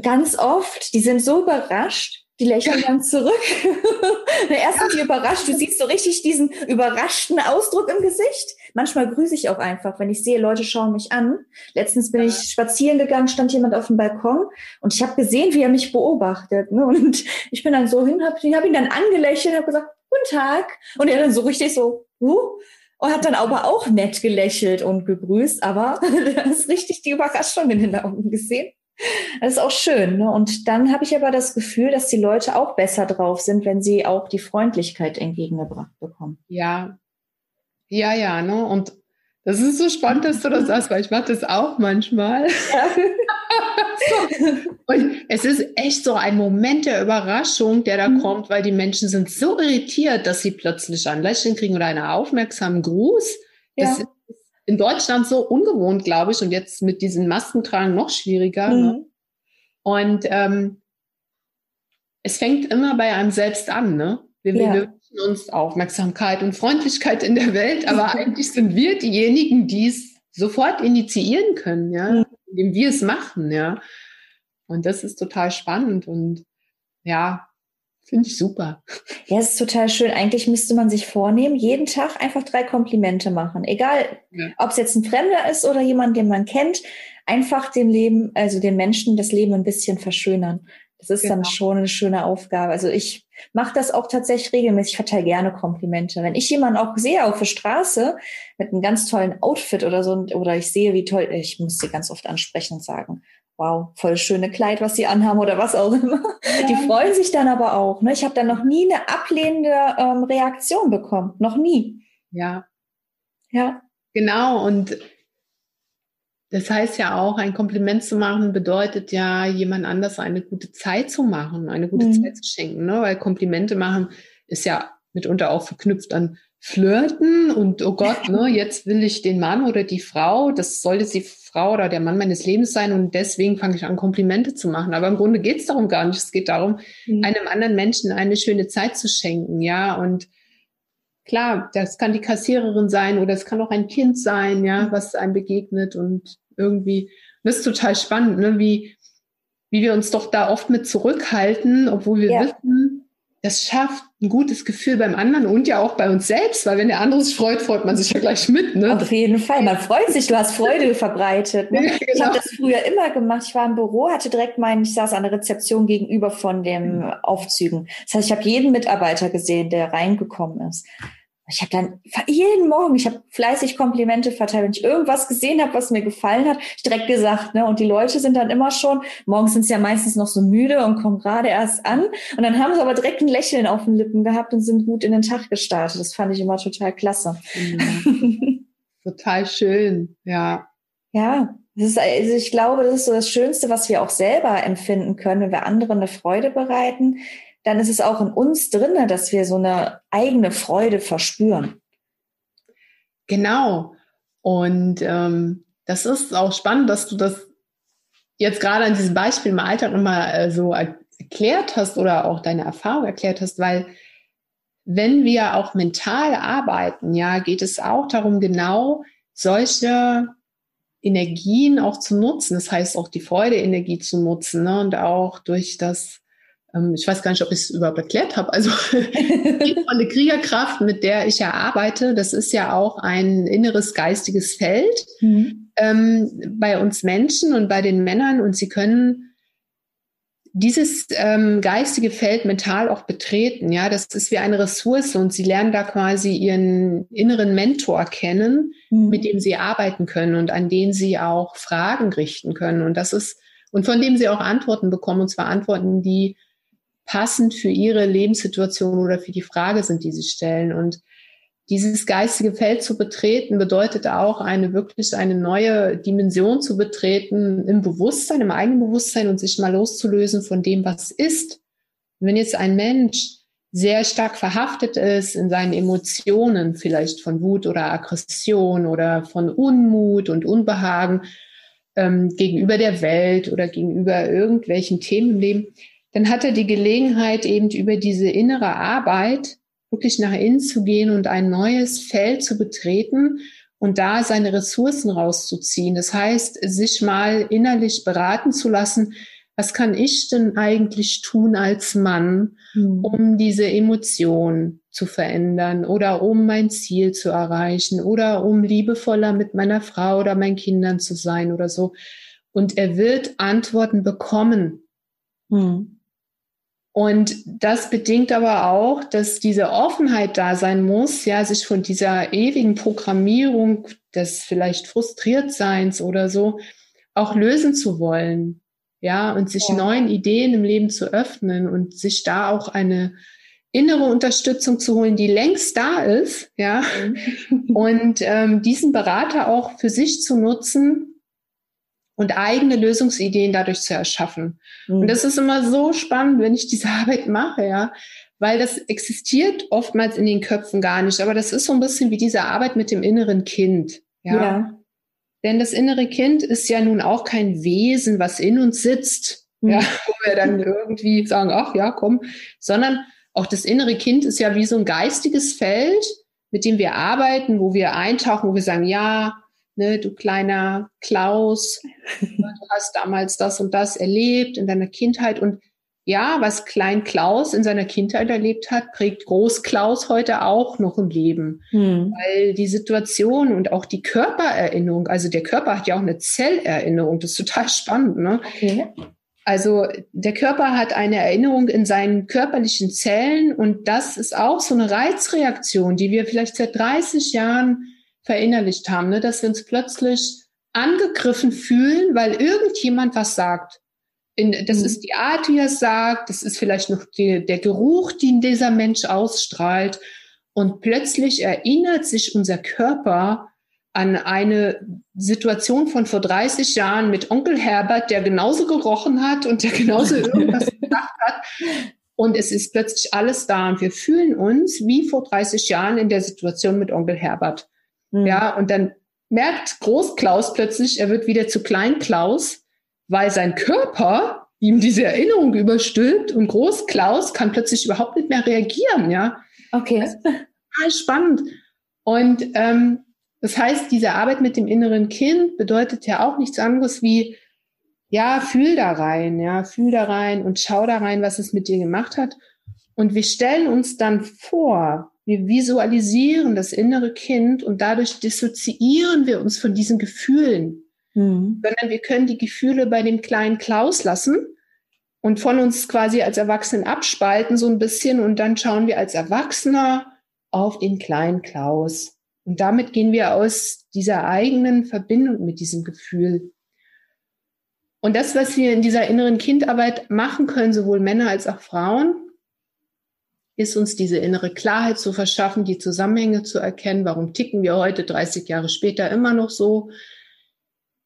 Ganz oft, die sind so überrascht, die lächeln dann zurück. Erst sind die überrascht, du siehst so richtig diesen überraschten Ausdruck im Gesicht. Manchmal grüße ich auch einfach, wenn ich sehe, Leute schauen mich an. Letztens bin ich spazieren gegangen, stand jemand auf dem Balkon und ich habe gesehen, wie er mich beobachtet. Ne? Und ich bin dann so hin, habe hab ihn dann angelächelt, habe gesagt, guten Tag. Und er dann so richtig so, uh, und hat dann aber auch nett gelächelt und gegrüßt, aber da ist richtig die Überraschung in den Augen gesehen. Das ist auch schön. Ne? Und dann habe ich aber das Gefühl, dass die Leute auch besser drauf sind, wenn sie auch die Freundlichkeit entgegengebracht bekommen. Ja, ja, ja. Ne? Und das ist so spannend, dass du das sagst, weil ich mache das auch manchmal. Ja. Und es ist echt so ein Moment der Überraschung, der da mhm. kommt, weil die Menschen sind so irritiert, dass sie plötzlich ein Lächeln kriegen oder einen aufmerksamen Gruß. Ja. Das ist in Deutschland so ungewohnt, glaube ich, und jetzt mit diesen Maskentragen noch schwieriger. Ne? Mhm. Ne? Und ähm, es fängt immer bei einem selbst an, ne? Wir, ja. wir wünschen uns Aufmerksamkeit und Freundlichkeit in der Welt, aber eigentlich sind wir diejenigen, die es sofort initiieren können, ja, mhm. Indem wir es machen, ja. Und das ist total spannend und ja, finde ich super. Ja, es ist total schön. Eigentlich müsste man sich vornehmen, jeden Tag einfach drei Komplimente machen. Egal, ja. ob es jetzt ein Fremder ist oder jemand, den man kennt, einfach dem Leben, also den Menschen das Leben ein bisschen verschönern. Das ist genau. dann schon eine schöne Aufgabe. Also ich mache das auch tatsächlich regelmäßig. Ich verteile gerne Komplimente. Wenn ich jemanden auch sehe auf der Straße mit einem ganz tollen Outfit oder so, oder ich sehe, wie toll, ich muss sie ganz oft ansprechen und sagen, wow, voll schöne Kleid, was sie anhaben oder was auch immer. Ja. Die freuen sich dann aber auch. Ne? Ich habe dann noch nie eine ablehnende ähm, Reaktion bekommen. Noch nie. Ja. Ja. Genau. Und das heißt ja auch, ein Kompliment zu machen bedeutet ja, jemand anders eine gute Zeit zu machen, eine gute mhm. Zeit zu schenken, ne? weil Komplimente machen ist ja mitunter auch verknüpft an Flirten und oh Gott, ne, jetzt will ich den Mann oder die Frau, das sollte die Frau oder der Mann meines Lebens sein und deswegen fange ich an, Komplimente zu machen. Aber im Grunde geht es darum gar nicht. Es geht darum, mhm. einem anderen Menschen eine schöne Zeit zu schenken, ja, und klar, das kann die Kassiererin sein oder es kann auch ein Kind sein, ja, mhm. was einem begegnet und irgendwie, das ist total spannend, ne? wie, wie wir uns doch da oft mit zurückhalten, obwohl wir ja. wissen, das schafft ein gutes Gefühl beim anderen und ja auch bei uns selbst, weil wenn der andere sich freut, freut man sich ja gleich mit. Ne? Auf jeden Fall, man freut sich, du hast Freude verbreitet. Ne? Ja, genau. Ich habe das früher immer gemacht. Ich war im Büro, hatte direkt meinen, ich saß an der Rezeption gegenüber von den mhm. Aufzügen. Das heißt, ich habe jeden Mitarbeiter gesehen, der reingekommen ist. Ich habe dann jeden Morgen, ich habe fleißig Komplimente verteilt. Wenn ich irgendwas gesehen habe, was mir gefallen hat, direkt gesagt. Ne? Und die Leute sind dann immer schon, morgens sind sie ja meistens noch so müde und kommen gerade erst an. Und dann haben sie aber direkt ein Lächeln auf den Lippen gehabt und sind gut in den Tag gestartet. Das fand ich immer total klasse. Mhm. total schön, ja. Ja, das ist, also ich glaube, das ist so das Schönste, was wir auch selber empfinden können, wenn wir anderen eine Freude bereiten dann ist es auch in uns drinne, dass wir so eine eigene Freude verspüren. Genau. Und ähm, das ist auch spannend, dass du das jetzt gerade an diesem Beispiel im Alltag nochmal äh, so erklärt hast oder auch deine Erfahrung erklärt hast, weil wenn wir auch mental arbeiten, ja, geht es auch darum, genau solche Energien auch zu nutzen. Das heißt auch die Freude-Energie zu nutzen ne? und auch durch das, ich weiß gar nicht, ob ich es überhaupt erklärt habe, also eine Kriegerkraft, mit der ich ja arbeite, das ist ja auch ein inneres geistiges Feld mhm. ähm, bei uns Menschen und bei den Männern und sie können dieses ähm, geistige Feld mental auch betreten. Ja, das ist wie eine Ressource und sie lernen da quasi ihren inneren Mentor kennen, mhm. mit dem sie arbeiten können und an den sie auch Fragen richten können. Und das ist, und von dem sie auch Antworten bekommen, und zwar Antworten, die passend für ihre Lebenssituation oder für die Frage sind, die sie stellen. Und dieses geistige Feld zu betreten bedeutet auch eine wirklich eine neue Dimension zu betreten im Bewusstsein, im eigenen Bewusstsein und sich mal loszulösen von dem, was ist. Und wenn jetzt ein Mensch sehr stark verhaftet ist in seinen Emotionen, vielleicht von Wut oder Aggression oder von Unmut und Unbehagen ähm, gegenüber der Welt oder gegenüber irgendwelchen Themen im Leben, dann hat er die Gelegenheit, eben über diese innere Arbeit wirklich nach innen zu gehen und ein neues Feld zu betreten und da seine Ressourcen rauszuziehen. Das heißt, sich mal innerlich beraten zu lassen, was kann ich denn eigentlich tun als Mann, mhm. um diese Emotion zu verändern oder um mein Ziel zu erreichen oder um liebevoller mit meiner Frau oder meinen Kindern zu sein oder so. Und er wird Antworten bekommen. Mhm. Und das bedingt aber auch, dass diese Offenheit da sein muss, ja, sich von dieser ewigen Programmierung des vielleicht Frustriertseins oder so auch lösen zu wollen. Ja, und sich ja. neuen Ideen im Leben zu öffnen und sich da auch eine innere Unterstützung zu holen, die längst da ist, ja, mhm. und ähm, diesen Berater auch für sich zu nutzen, und eigene Lösungsideen dadurch zu erschaffen. Mhm. Und das ist immer so spannend, wenn ich diese Arbeit mache, ja, weil das existiert oftmals in den Köpfen gar nicht. Aber das ist so ein bisschen wie diese Arbeit mit dem inneren Kind, ja. ja. Denn das innere Kind ist ja nun auch kein Wesen, was in uns sitzt, mhm. ja, wo wir dann irgendwie sagen, ach ja, komm, sondern auch das innere Kind ist ja wie so ein geistiges Feld, mit dem wir arbeiten, wo wir eintauchen, wo wir sagen, ja, ne, du kleiner Klaus, du hast damals das und das erlebt in deiner Kindheit und ja, was Klein Klaus in seiner Kindheit erlebt hat, prägt Groß Klaus heute auch noch im Leben. Hm. Weil die Situation und auch die Körpererinnerung, also der Körper hat ja auch eine Zellerinnerung, das ist total spannend, ne? Okay. Also der Körper hat eine Erinnerung in seinen körperlichen Zellen und das ist auch so eine Reizreaktion, die wir vielleicht seit 30 Jahren verinnerlicht haben, ne? dass wir uns plötzlich angegriffen fühlen, weil irgendjemand was sagt. In, das mhm. ist die Art, wie er es sagt, das ist vielleicht noch die, der Geruch, den dieser Mensch ausstrahlt. Und plötzlich erinnert sich unser Körper an eine Situation von vor 30 Jahren mit Onkel Herbert, der genauso gerochen hat und der genauso irgendwas gesagt hat. Und es ist plötzlich alles da und wir fühlen uns wie vor 30 Jahren in der Situation mit Onkel Herbert. Mhm. Ja, und dann merkt Groß-Klaus plötzlich, er wird wieder zu Klein-Klaus, weil sein Körper ihm diese Erinnerung überstülpt und Groß-Klaus kann plötzlich überhaupt nicht mehr reagieren, ja. Okay. Das ist total spannend. Und ähm, das heißt, diese Arbeit mit dem inneren Kind bedeutet ja auch nichts anderes wie, ja, fühl da rein, ja, fühl da rein und schau da rein, was es mit dir gemacht hat. Und wir stellen uns dann vor, wir visualisieren das innere Kind und dadurch dissoziieren wir uns von diesen Gefühlen. Mhm. Sondern wir können die Gefühle bei dem kleinen Klaus lassen und von uns quasi als Erwachsenen abspalten so ein bisschen und dann schauen wir als Erwachsener auf den kleinen Klaus. Und damit gehen wir aus dieser eigenen Verbindung mit diesem Gefühl. Und das, was wir in dieser inneren Kindarbeit machen können, sowohl Männer als auch Frauen, ist uns diese innere Klarheit zu verschaffen, die Zusammenhänge zu erkennen, warum ticken wir heute 30 Jahre später immer noch so.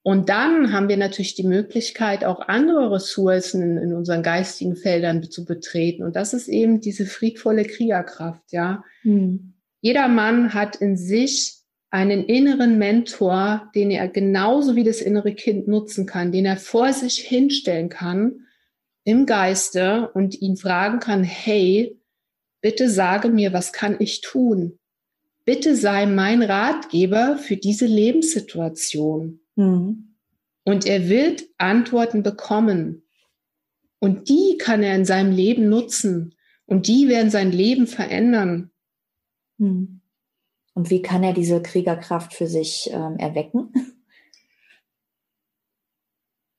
Und dann haben wir natürlich die Möglichkeit, auch andere Ressourcen in, unseren geistigen Feldern zu betreten. Und das ist eben diese friedvolle Kriegerkraft, ja. Mhm. Jeder Mann hat in sich einen inneren Mentor, den er genauso wie das innere Kind nutzen kann, den er vor sich hinstellen kann im Geiste und ihn fragen kann, hey, bitte sage mir, was kann ich tun? Bitte sei mein Ratgeber für diese Lebenssituation. Mhm. Und er wird Antworten bekommen. Und die kann er in seinem Leben nutzen. Und die werden sein Leben verändern. Mhm. Und wie kann er diese Kriegerkraft für sich ähm, erwecken?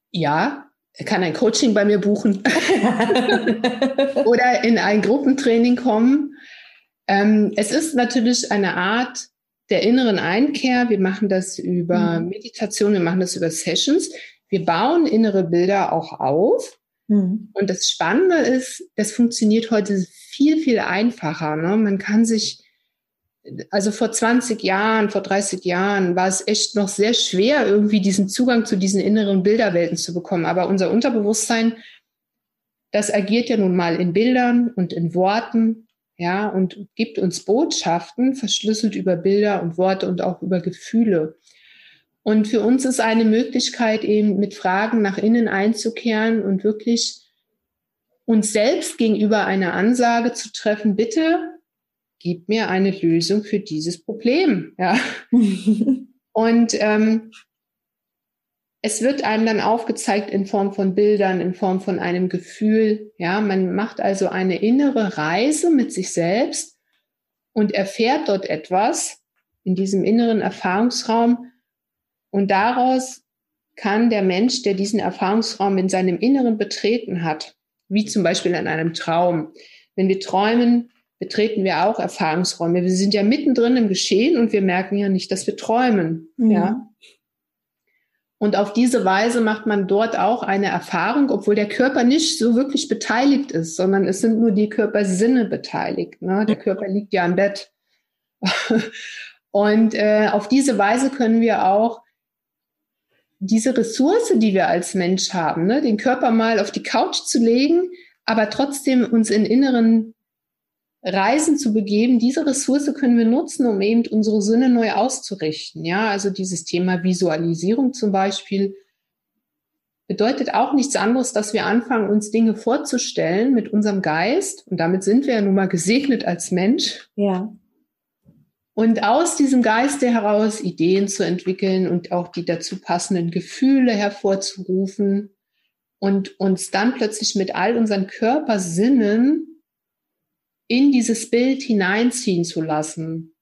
Ja, er kann ein Coaching bei mir buchen oder in ein Gruppentraining kommen. Ähm, es ist natürlich eine Art der inneren Einkehr. Wir machen das über mhm. Meditation, wir machen das über Sessions. Wir bauen innere Bilder auch auf. Mhm. Und das Spannende ist, das funktioniert heute viel, viel einfacher. Ne? Man kann sich also vor 20 Jahren, vor 30 Jahren war es echt noch sehr schwer, irgendwie diesen Zugang zu diesen inneren Bilderwelten zu bekommen. Aber unser Unterbewusstsein, das agiert ja nun mal in Bildern und in Worten, ja, und gibt uns Botschaften, verschlüsselt über Bilder und Worte und auch über Gefühle. Und für uns ist eine Möglichkeit eben mit Fragen nach innen einzukehren und wirklich uns selbst gegenüber eine Ansage zu treffen, bitte gib mir eine Lösung für dieses Problem. Ja. Und ähm, es wird einem dann aufgezeigt in Form von Bildern, in Form von einem Gefühl. Ja, man macht also eine innere Reise mit sich selbst und erfährt dort etwas in diesem inneren Erfahrungsraum. Und daraus kann der Mensch, der diesen Erfahrungsraum in seinem Inneren betreten hat, wie zum Beispiel in einem Traum, wenn wir träumen, betreten wir auch Erfahrungsräume. Wir sind ja mittendrin im Geschehen und wir merken ja nicht, dass wir träumen. Mhm. Ja. Und auf diese Weise macht man dort auch eine Erfahrung, obwohl der Körper nicht so wirklich beteiligt ist, sondern es sind nur die Körpersinne beteiligt. Ne? Der Körper liegt ja im Bett. und äh, auf diese Weise können wir auch diese Ressource, die wir als Mensch haben, ne? den Körper mal auf die Couch zu legen, aber trotzdem uns in inneren Reisen zu begeben, diese Ressource können wir nutzen, um eben unsere Sinne neu auszurichten. Ja, also dieses Thema Visualisierung zum Beispiel bedeutet auch nichts anderes, dass wir anfangen, uns Dinge vorzustellen mit unserem Geist. Und damit sind wir ja nun mal gesegnet als Mensch. Ja. Und aus diesem Geiste heraus Ideen zu entwickeln und auch die dazu passenden Gefühle hervorzurufen und uns dann plötzlich mit all unseren Körpersinnen in dieses Bild hineinziehen zu lassen.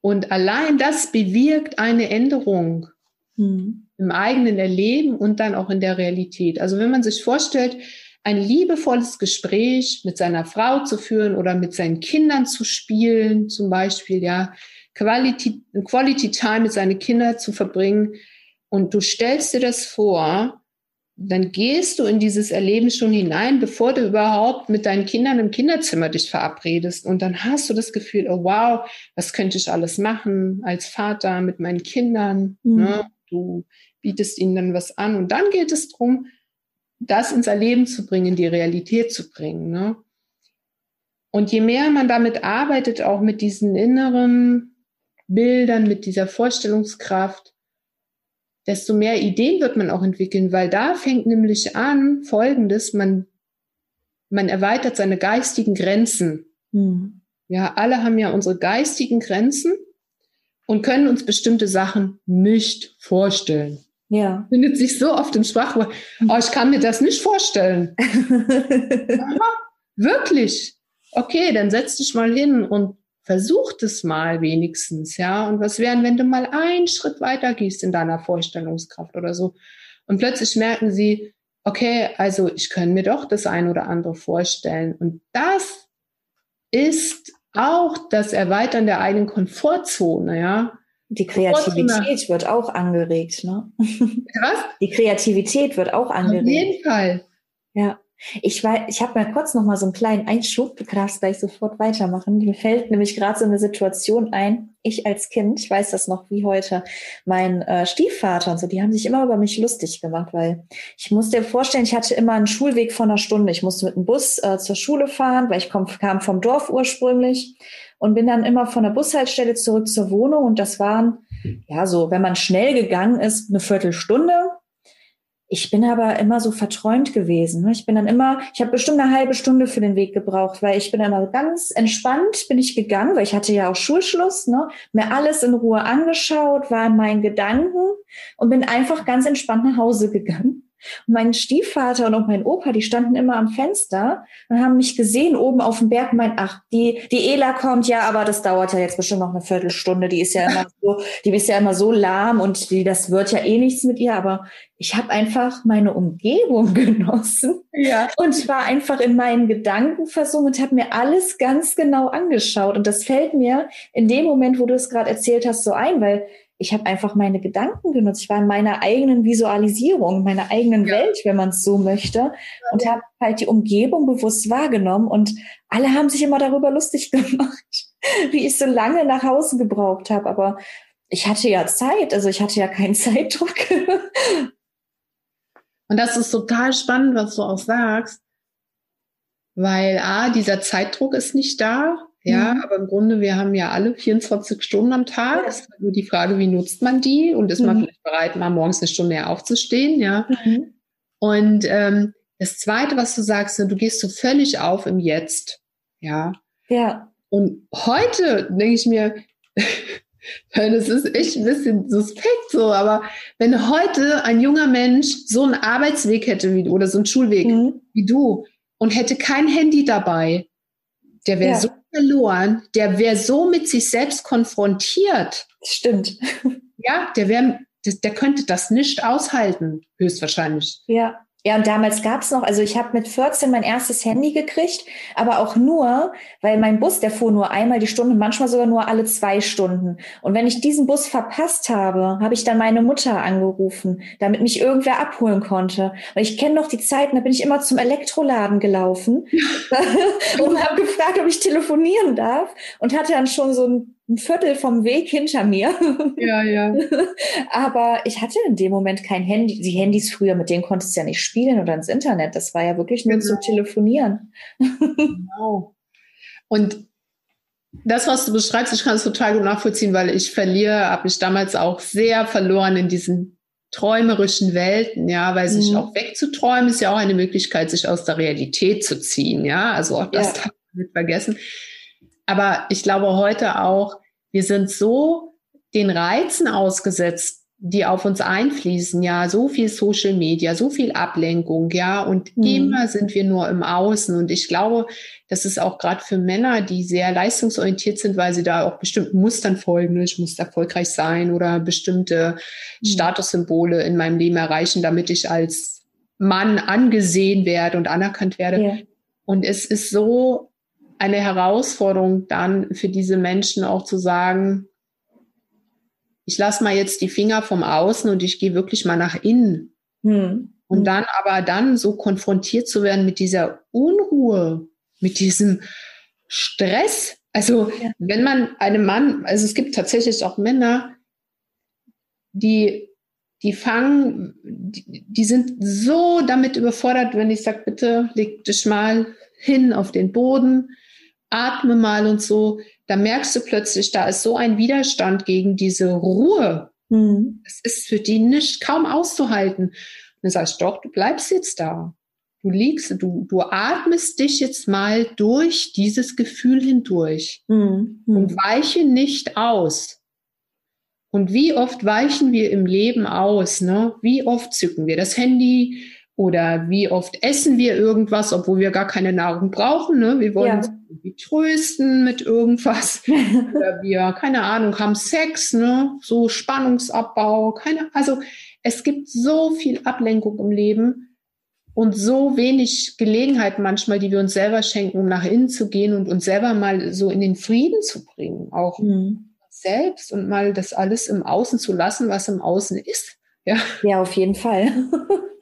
Und allein das bewirkt eine Änderung mhm. im eigenen Erleben und dann auch in der Realität. Also wenn man sich vorstellt, ein liebevolles Gespräch mit seiner Frau zu führen oder mit seinen Kindern zu spielen, zum Beispiel, ja, Quality, Quality Time mit seinen Kindern zu verbringen. Und du stellst dir das vor, dann gehst du in dieses Erleben schon hinein, bevor du überhaupt mit deinen Kindern im Kinderzimmer dich verabredest. Und dann hast du das Gefühl, oh wow, was könnte ich alles machen als Vater mit meinen Kindern? Mhm. Ne? Du bietest ihnen dann was an. Und dann geht es darum, das ins Erleben zu bringen, in die Realität zu bringen. Ne? Und je mehr man damit arbeitet, auch mit diesen inneren Bildern, mit dieser Vorstellungskraft, desto mehr Ideen wird man auch entwickeln, weil da fängt nämlich an Folgendes, man, man erweitert seine geistigen Grenzen. Mhm. Ja, alle haben ja unsere geistigen Grenzen und können uns bestimmte Sachen nicht vorstellen. Ja. Findet sich so oft im Sprachwort, oh, ich kann mir das nicht vorstellen. Aha, wirklich? Okay, dann setz dich mal hin und Versuch es mal wenigstens, ja. Und was wären, wenn du mal einen Schritt weiter gehst in deiner Vorstellungskraft oder so? Und plötzlich merken sie, okay, also ich kann mir doch das ein oder andere vorstellen. Und das ist auch das Erweitern der eigenen Komfortzone, ja. Die Kreativität wird auch angeregt, ne? Was? Die Kreativität wird auch angeregt. Auf jeden Fall. Ja. Ich weiß, ich habe mal kurz noch mal so einen kleinen Einschub. Du darfst gleich sofort weitermachen. Mir fällt nämlich gerade so eine Situation ein. Ich als Kind, ich weiß das noch wie heute, mein äh, Stiefvater und so, die haben sich immer über mich lustig gemacht, weil ich musste dir vorstellen, ich hatte immer einen Schulweg von einer Stunde. Ich musste mit dem Bus äh, zur Schule fahren, weil ich komm, kam vom Dorf ursprünglich. und bin dann immer von der Bushaltestelle zurück zur Wohnung und das waren, ja, so, wenn man schnell gegangen ist, eine Viertelstunde. Ich bin aber immer so verträumt gewesen. Ne? Ich bin dann immer, ich habe bestimmt eine halbe Stunde für den Weg gebraucht, weil ich bin immer ganz entspannt bin ich gegangen, weil ich hatte ja auch Schulschluss, ne? mir alles in Ruhe angeschaut, war in meinen Gedanken und bin einfach ganz entspannt nach Hause gegangen. Und mein Stiefvater und auch mein Opa, die standen immer am Fenster und haben mich gesehen oben auf dem Berg und meint, ach, die, die Ela kommt, ja, aber das dauert ja jetzt bestimmt noch eine Viertelstunde. Die ist ja immer so, die ist ja immer so lahm und die, das wird ja eh nichts mit ihr. Aber ich habe einfach meine Umgebung genossen ja. und war einfach in meinen Gedanken versunken und habe mir alles ganz genau angeschaut. Und das fällt mir in dem Moment, wo du es gerade erzählt hast, so ein, weil ich habe einfach meine Gedanken genutzt. Ich war in meiner eigenen Visualisierung, meiner eigenen ja. Welt, wenn man es so möchte, und habe halt die Umgebung bewusst wahrgenommen. Und alle haben sich immer darüber lustig gemacht, wie ich so lange nach Hause gebraucht habe. Aber ich hatte ja Zeit, also ich hatte ja keinen Zeitdruck. und das ist total spannend, was du auch sagst, weil a dieser Zeitdruck ist nicht da ja, mhm. aber im Grunde, wir haben ja alle 24 Stunden am Tag. Ja. Ist nur die Frage, wie nutzt man die und ist mhm. man vielleicht bereit, mal morgens eine Stunde aufzustehen, ja. Mhm. Und ähm, das Zweite, was du sagst, du gehst so völlig auf im Jetzt, ja. Ja. Und heute denke ich mir, das ist echt ein bisschen suspekt so, aber wenn heute ein junger Mensch so einen Arbeitsweg hätte wie du oder so einen Schulweg mhm. wie du und hätte kein Handy dabei, der wäre ja. so verloren, der wäre so mit sich selbst konfrontiert. Stimmt. Ja, der wäre, der könnte das nicht aushalten, höchstwahrscheinlich. Ja. Ja, und damals gab's noch, also ich habe mit 14 mein erstes Handy gekriegt, aber auch nur, weil mein Bus, der fuhr nur einmal die Stunde, manchmal sogar nur alle zwei Stunden. Und wenn ich diesen Bus verpasst habe, habe ich dann meine Mutter angerufen, damit mich irgendwer abholen konnte. Und ich kenne noch die Zeiten, da bin ich immer zum Elektroladen gelaufen und habe gefragt, ob ich telefonieren darf und hatte dann schon so ein ein Viertel vom Weg hinter mir. Ja, ja. Aber ich hatte in dem Moment kein Handy. Die Handys früher, mit denen konntest du ja nicht spielen oder ins Internet. Das war ja wirklich nur genau. zum Telefonieren. Genau. Und das, was du beschreibst, ich kann es total gut nachvollziehen, weil ich verliere, habe mich damals auch sehr verloren in diesen träumerischen Welten, ja, weil sich mhm. auch wegzuträumen ist ja auch eine Möglichkeit, sich aus der Realität zu ziehen, ja, also auch das ja. darf man nicht vergessen. Aber ich glaube heute auch, wir sind so den Reizen ausgesetzt, die auf uns einfließen, ja, so viel Social Media, so viel Ablenkung, ja, und mhm. immer sind wir nur im Außen. Und ich glaube, das ist auch gerade für Männer, die sehr leistungsorientiert sind, weil sie da auch bestimmten Mustern folgen. Ich muss erfolgreich sein oder bestimmte mhm. Statussymbole in meinem Leben erreichen, damit ich als Mann angesehen werde und anerkannt werde. Ja. Und es ist so eine Herausforderung dann für diese Menschen auch zu sagen, ich lasse mal jetzt die Finger vom Außen und ich gehe wirklich mal nach innen. Hm. Und dann aber dann so konfrontiert zu werden mit dieser Unruhe, mit diesem Stress. Also ja. wenn man einem Mann, also es gibt tatsächlich auch Männer, die, die fangen, die, die sind so damit überfordert, wenn ich sage, bitte leg dich mal hin auf den Boden, atme mal und so, da merkst du plötzlich, da ist so ein Widerstand gegen diese Ruhe. Mhm. Es ist für die nicht kaum auszuhalten. Und dann sagst du, doch, du bleibst jetzt da. Du liegst, du, du atmest dich jetzt mal durch dieses Gefühl hindurch mhm. und weiche nicht aus. Und wie oft weichen wir im Leben aus? Ne? Wie oft zücken wir das Handy, oder wie oft essen wir irgendwas, obwohl wir gar keine Nahrung brauchen. Ne? Wir wollen ja. uns irgendwie trösten mit irgendwas. Oder wir, keine Ahnung, haben Sex, ne? so Spannungsabbau. Keine, also es gibt so viel Ablenkung im Leben und so wenig Gelegenheit manchmal, die wir uns selber schenken, um nach innen zu gehen und uns selber mal so in den Frieden zu bringen. Auch mhm. selbst und mal das alles im Außen zu lassen, was im Außen ist. Ja, ja auf jeden Fall.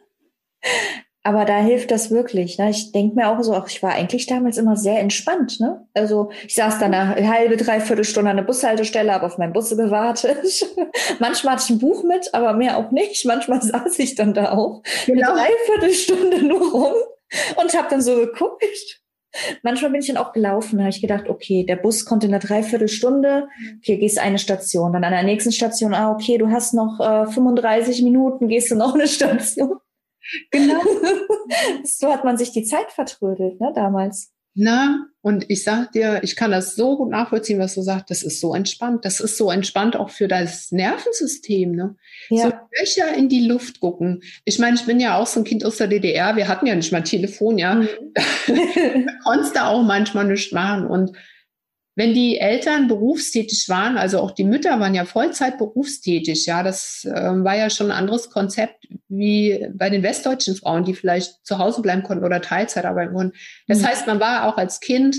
Aber da hilft das wirklich. Ne? Ich denke mir auch so, ach, ich war eigentlich damals immer sehr entspannt. Ne? Also ich saß dann eine halbe, dreiviertel Stunde an der Bushaltestelle, habe auf meinen Bus gewartet. Manchmal hatte ich ein Buch mit, aber mehr auch nicht. Manchmal saß ich dann da auch genau. eine Dreiviertelstunde nur rum und habe dann so geguckt. Manchmal bin ich dann auch gelaufen, habe ich gedacht, okay, der Bus kommt in einer Dreiviertelstunde, okay, gehst eine Station, dann an der nächsten Station, ah, okay, du hast noch äh, 35 Minuten, gehst du noch eine Station. Genau. so hat man sich die Zeit vertrödelt, ne, damals. Na, und ich sag dir, ich kann das so gut nachvollziehen, was du sagst. Das ist so entspannt. Das ist so entspannt auch für das Nervensystem, ne? Ja. So Löcher in die Luft gucken. Ich meine, ich bin ja auch so ein Kind aus der DDR. Wir hatten ja nicht mal Telefon, ja. Mhm. da konntest du auch manchmal nichts machen. Und wenn die Eltern berufstätig waren, also auch die Mütter waren ja Vollzeit berufstätig, ja, das äh, war ja schon ein anderes Konzept wie bei den westdeutschen Frauen, die vielleicht zu Hause bleiben konnten oder Teilzeit arbeiten konnten. Das mhm. heißt, man war auch als Kind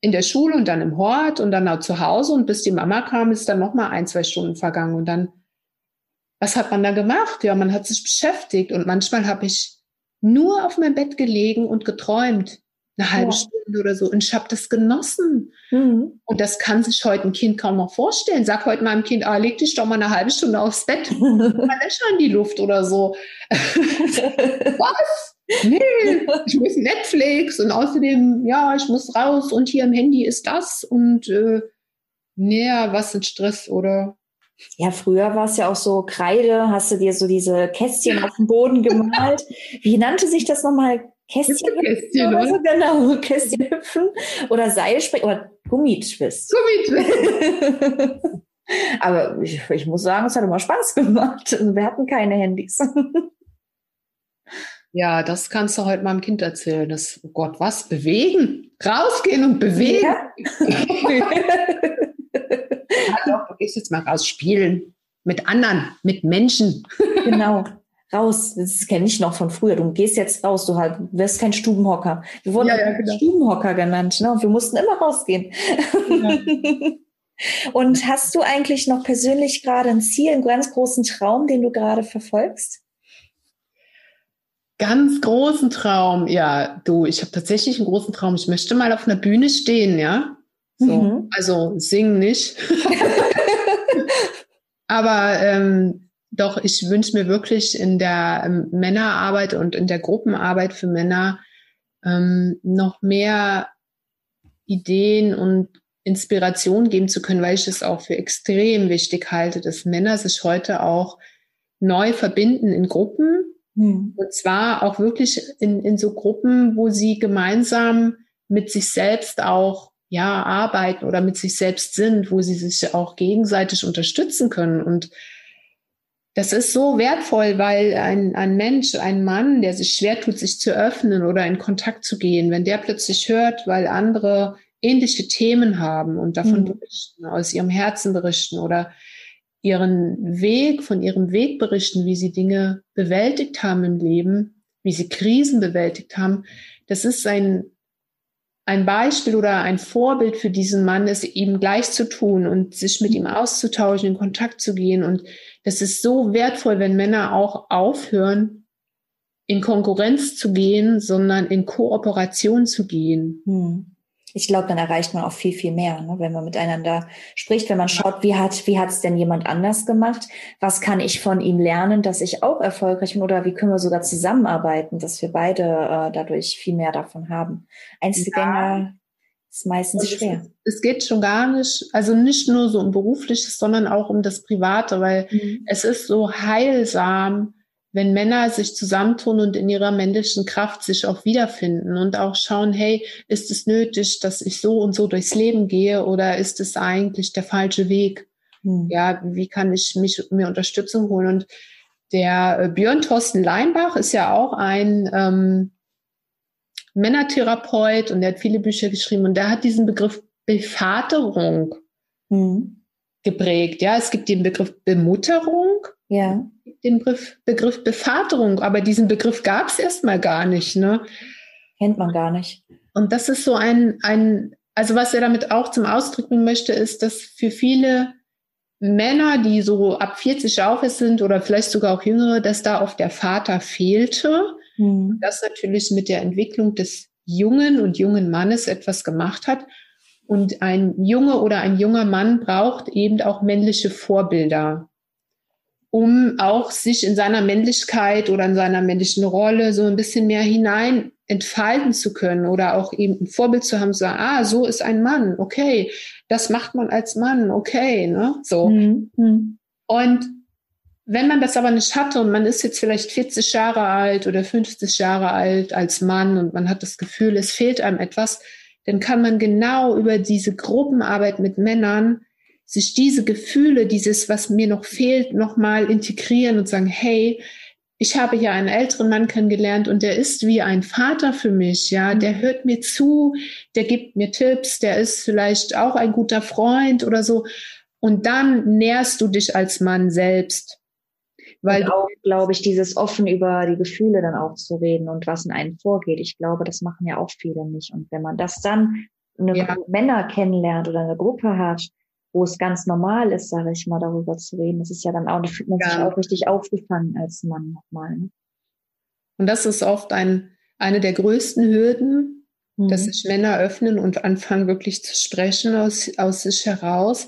in der Schule und dann im Hort und dann auch zu Hause und bis die Mama kam, ist dann noch mal ein, zwei Stunden vergangen und dann, was hat man da gemacht? Ja, man hat sich beschäftigt und manchmal habe ich nur auf meinem Bett gelegen und geträumt eine halbe ja. Stunde oder so. Und ich habe das genossen. Mhm. Und das kann sich heute ein Kind kaum noch vorstellen. Sag heute meinem Kind, ah, leg dich doch mal eine halbe Stunde aufs Bett, mal Löcher in die Luft oder so. Was? Nee, ich muss Netflix und außerdem, ja, ich muss raus und hier im Handy ist das und äh, nee, was ist Stress oder ja, früher war es ja auch so Kreide, hast du dir so diese Kästchen auf dem Boden gemalt. Wie nannte sich das nochmal? Kästchen, Kästchen oder so, genau, Kästchen hüpfen oder Seilspringen oder Gummitwist. Gummitwist. Aber ich, ich, muss sagen, es hat immer Spaß gemacht. Also wir hatten keine Handys. Ja, das kannst du heute meinem Kind erzählen. Das, oh Gott, was? Bewegen? Rausgehen und bewegen? Ja. Hallo, du gehst jetzt mal raus spielen. Mit anderen, mit Menschen. Genau raus. Das kenne ich noch von früher. Du gehst jetzt raus, du halt, wirst kein Stubenhocker. Wir wurden ja, ja, genau. Stubenhocker genannt, ne? Und wir mussten immer rausgehen. Ja. Und hast du eigentlich noch persönlich gerade ein Ziel, einen ganz großen Traum, den du gerade verfolgst? Ganz großen Traum, ja, du, ich habe tatsächlich einen großen Traum. Ich möchte mal auf einer Bühne stehen, ja. So, mhm. Also singen nicht. Aber ähm, doch, ich wünsche mir wirklich in der ähm, Männerarbeit und in der Gruppenarbeit für Männer ähm, noch mehr Ideen und Inspiration geben zu können, weil ich es auch für extrem wichtig halte, dass Männer sich heute auch neu verbinden in Gruppen. Hm. Und zwar auch wirklich in, in so Gruppen, wo sie gemeinsam mit sich selbst auch ja arbeiten oder mit sich selbst sind, wo sie sich auch gegenseitig unterstützen können. Und das ist so wertvoll, weil ein, ein Mensch, ein Mann, der sich schwer tut, sich zu öffnen oder in Kontakt zu gehen, wenn der plötzlich hört, weil andere ähnliche Themen haben und davon mhm. berichten, aus ihrem Herzen berichten oder ihren Weg, von ihrem Weg berichten, wie sie Dinge bewältigt haben im Leben, wie sie Krisen bewältigt haben, das ist ein, ein Beispiel oder ein Vorbild für diesen Mann, es ihm gleich zu tun und sich mit ihm auszutauschen, in Kontakt zu gehen und das ist so wertvoll, wenn Männer auch aufhören, in Konkurrenz zu gehen, sondern in Kooperation zu gehen. Hm. Ich glaube, dann erreicht man auch viel, viel mehr, ne? wenn man miteinander spricht, wenn man schaut, wie hat wie hat's denn jemand anders gemacht? Was kann ich von ihm lernen, dass ich auch erfolgreich bin? Oder wie können wir sogar zusammenarbeiten, dass wir beide äh, dadurch viel mehr davon haben? Einzelgänger ja ist meistens also schwer. Es, es, geht schon gar nicht, also nicht nur so um berufliches, sondern auch um das Private, weil mhm. es ist so heilsam, wenn Männer sich zusammentun und in ihrer männlichen Kraft sich auch wiederfinden und auch schauen, hey, ist es nötig, dass ich so und so durchs Leben gehe oder ist es eigentlich der falsche Weg? Mhm. Ja, wie kann ich mich mir Unterstützung holen? Und der äh, Björn Thorsten Leinbach ist ja auch ein ähm, Männertherapeut und der hat viele Bücher geschrieben und der hat diesen Begriff Bevaterung mhm. geprägt. Ja, es gibt den Begriff Bemutterung. Ja. Den Begriff, Begriff Bevaterung, aber diesen Begriff gab es erstmal gar nicht. Ne? Kennt man gar nicht. Und das ist so ein, ein, also was er damit auch zum Ausdruck bringen möchte, ist, dass für viele Männer, die so ab 40 aufwärts sind oder vielleicht sogar auch jüngere, dass da oft der Vater fehlte Mhm. Das natürlich mit der Entwicklung des jungen und jungen Mannes etwas gemacht hat. Und ein Junge oder ein junger Mann braucht eben auch männliche Vorbilder. Um auch sich in seiner Männlichkeit oder in seiner männlichen Rolle so ein bisschen mehr hinein entfalten zu können oder auch eben ein Vorbild zu haben, zu sagen, ah, so ist ein Mann, okay, das macht man als Mann, okay, ne, so. Mhm. mhm. Und wenn man das aber nicht hatte und man ist jetzt vielleicht 40 Jahre alt oder 50 Jahre alt als Mann und man hat das Gefühl, es fehlt einem etwas, dann kann man genau über diese Gruppenarbeit mit Männern sich diese Gefühle, dieses, was mir noch fehlt, nochmal integrieren und sagen, hey, ich habe hier einen älteren Mann kennengelernt und der ist wie ein Vater für mich, ja, der mhm. hört mir zu, der gibt mir Tipps, der ist vielleicht auch ein guter Freund oder so. Und dann nährst du dich als Mann selbst. Weil und auch, glaube ich, dieses offen über die Gefühle dann auch zu reden und was in einem vorgeht. Ich glaube, das machen ja auch viele nicht. Und wenn man das dann eine ja. Männer kennenlernt oder eine Gruppe hat, wo es ganz normal ist, sage ich mal, darüber zu reden. Das ist ja dann auch, da fühlt man ja. sich auch richtig aufgefangen als Mann nochmal. Ne? Und das ist oft ein, eine der größten Hürden, mhm. dass sich Männer öffnen und anfangen wirklich zu sprechen aus, aus sich heraus.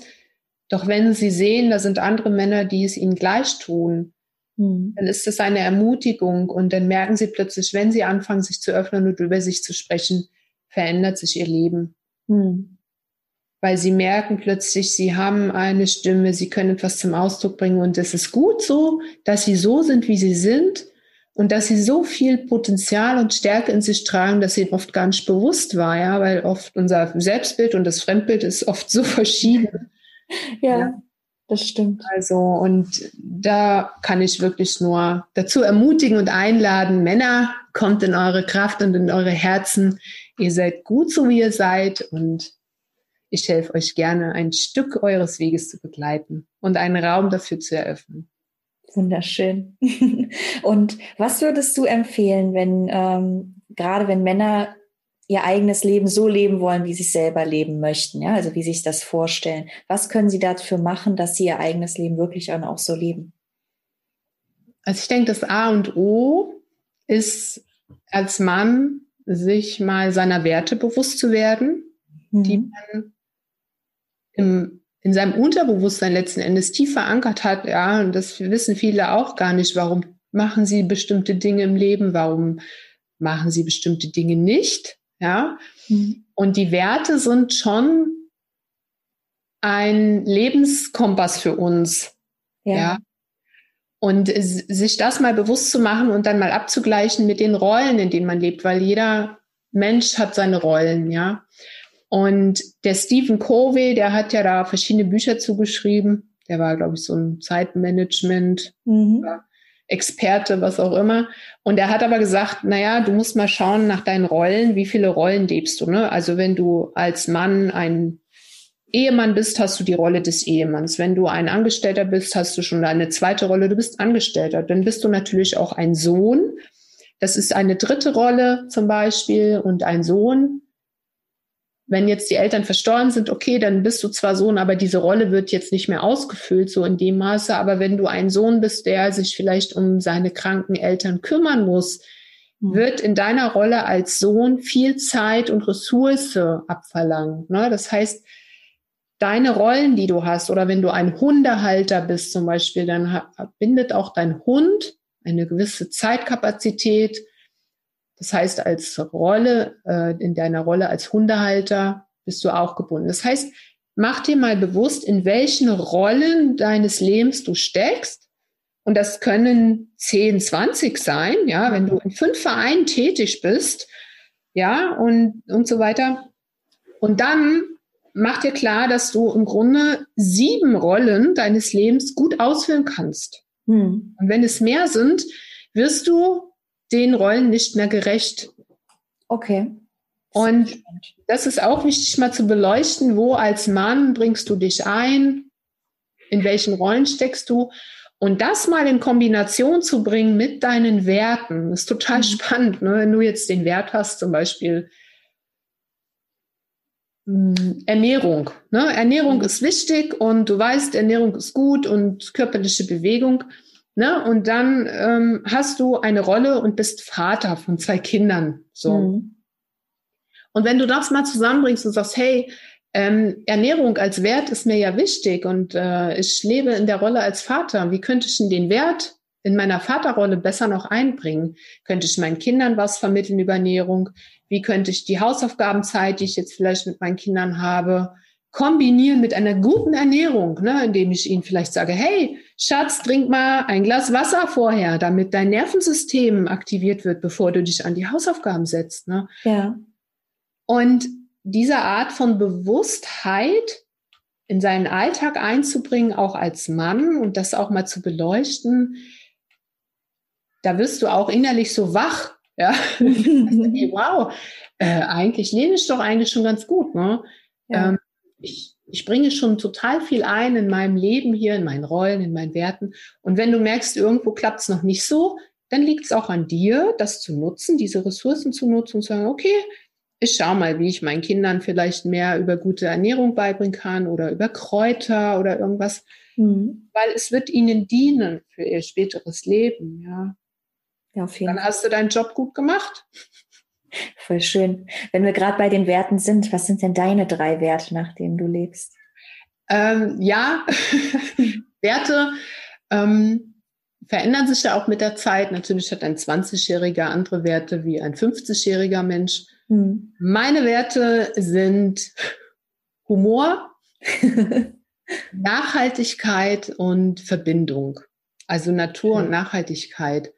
Doch wenn sie sehen, da sind andere Männer, die es ihnen gleich tun, mhm. dann ist das eine Ermutigung und dann merken sie plötzlich, wenn sie anfangen, sich zu öffnen und über sich zu sprechen, verändert sich ihr Leben. Mhm weil sie merken plötzlich, sie haben eine Stimme, sie können etwas zum Ausdruck bringen und es ist gut so, dass sie so sind, wie sie sind und dass sie so viel Potenzial und Stärke in sich tragen, dass ihnen oft gar nicht bewusst war, ja, weil oft unser Selbstbild und das Fremdbild ist oft so verschieden. ja. ja. Das stimmt. Also, und da kann ich wirklich nur dazu ermutigen und einladen, Männer, kommt in eure Kraft und in eure Herzen. Ihr seid gut so, wie ihr seid und ich helfe euch gerne, ein Stück eures Weges zu begleiten und einen Raum dafür zu eröffnen. Wunderschön. Und was würdest du empfehlen, wenn ähm, gerade wenn Männer ihr eigenes Leben so leben wollen, wie sie es selber leben möchten, ja, also wie sie sich das vorstellen? Was können sie dafür machen, dass sie ihr eigenes Leben wirklich auch so leben? Also ich denke, das A und O ist als Mann sich mal seiner Werte bewusst zu werden, mhm. die man im, in seinem Unterbewusstsein letzten Endes tief verankert hat, ja, und das wissen viele auch gar nicht, warum machen sie bestimmte Dinge im Leben, warum machen sie bestimmte Dinge nicht, ja. Mhm. Und die Werte sind schon ein Lebenskompass für uns, ja. ja. Und sich das mal bewusst zu machen und dann mal abzugleichen mit den Rollen, in denen man lebt, weil jeder Mensch hat seine Rollen, ja. Und der Stephen Covey, der hat ja da verschiedene Bücher zugeschrieben. Der war, glaube ich, so ein Zeitmanagement. Mhm. Experte, was auch immer. Und er hat aber gesagt, naja, du musst mal schauen nach deinen Rollen, wie viele Rollen lebst du. Ne? Also wenn du als Mann ein Ehemann bist, hast du die Rolle des Ehemanns. Wenn du ein Angestellter bist, hast du schon eine zweite Rolle, du bist Angestellter. Dann bist du natürlich auch ein Sohn. Das ist eine dritte Rolle zum Beispiel und ein Sohn wenn jetzt die Eltern verstorben sind, okay, dann bist du zwar Sohn, aber diese Rolle wird jetzt nicht mehr ausgefüllt, so in dem Maße. Aber wenn du ein Sohn bist, der sich vielleicht um seine kranken Eltern kümmern muss, mhm. wird in deiner Rolle als Sohn viel Zeit und Ressource abverlangt. Ne? Das heißt, deine Rollen, die du hast, oder wenn du ein Hundehalter bist zum Beispiel, dann bindet auch dein Hund eine gewisse Zeitkapazität das heißt, als Rolle, äh, in deiner Rolle als Hundehalter bist du auch gebunden. Das heißt, mach dir mal bewusst, in welchen Rollen deines Lebens du steckst. Und das können 10, 20 sein, ja, wenn du in fünf Vereinen tätig bist, ja, und, und so weiter. Und dann mach dir klar, dass du im Grunde sieben Rollen deines Lebens gut ausfüllen kannst. Hm. Und wenn es mehr sind, wirst du den Rollen nicht mehr gerecht. Okay. Und das ist auch wichtig mal zu beleuchten, wo als Mann bringst du dich ein, in welchen Rollen steckst du. Und das mal in Kombination zu bringen mit deinen Werten, ist total mhm. spannend. Ne? Wenn du jetzt den Wert hast, zum Beispiel hm, Ernährung. Ne? Ernährung mhm. ist wichtig und du weißt, Ernährung ist gut und körperliche Bewegung. Ne? Und dann ähm, hast du eine Rolle und bist Vater von zwei Kindern. So. Mhm. Und wenn du das mal zusammenbringst und sagst, hey, ähm, Ernährung als Wert ist mir ja wichtig und äh, ich lebe in der Rolle als Vater. Wie könnte ich denn den Wert in meiner Vaterrolle besser noch einbringen? Könnte ich meinen Kindern was vermitteln über Ernährung? Wie könnte ich die Hausaufgabenzeit, die ich jetzt vielleicht mit meinen Kindern habe, kombinieren mit einer guten Ernährung, ne, indem ich ihnen vielleicht sage, hey, Schatz, trink mal ein Glas Wasser vorher, damit dein Nervensystem aktiviert wird, bevor du dich an die Hausaufgaben setzt. Ne? Ja. Und diese Art von Bewusstheit in seinen Alltag einzubringen, auch als Mann und das auch mal zu beleuchten, da wirst du auch innerlich so wach. Ja, wow, äh, eigentlich lebe ich doch eigentlich schon ganz gut. Ne? Ja. Ähm, ich, ich bringe schon total viel ein in meinem Leben hier, in meinen Rollen, in meinen Werten. Und wenn du merkst, irgendwo klappt es noch nicht so, dann liegt es auch an dir, das zu nutzen, diese Ressourcen zu nutzen und zu sagen, okay, ich schaue mal, wie ich meinen Kindern vielleicht mehr über gute Ernährung beibringen kann oder über Kräuter oder irgendwas, mhm. weil es wird ihnen dienen für ihr späteres Leben, ja. Ja, jeden Dann hast du deinen Job gut gemacht. Voll schön. Wenn wir gerade bei den Werten sind, was sind denn deine drei Werte, nach denen du lebst? Ähm, ja, Werte ähm, verändern sich ja auch mit der Zeit. Natürlich hat ein 20-Jähriger andere Werte wie ein 50-jähriger Mensch. Hm. Meine Werte sind Humor, Nachhaltigkeit und Verbindung. Also Natur und Nachhaltigkeit.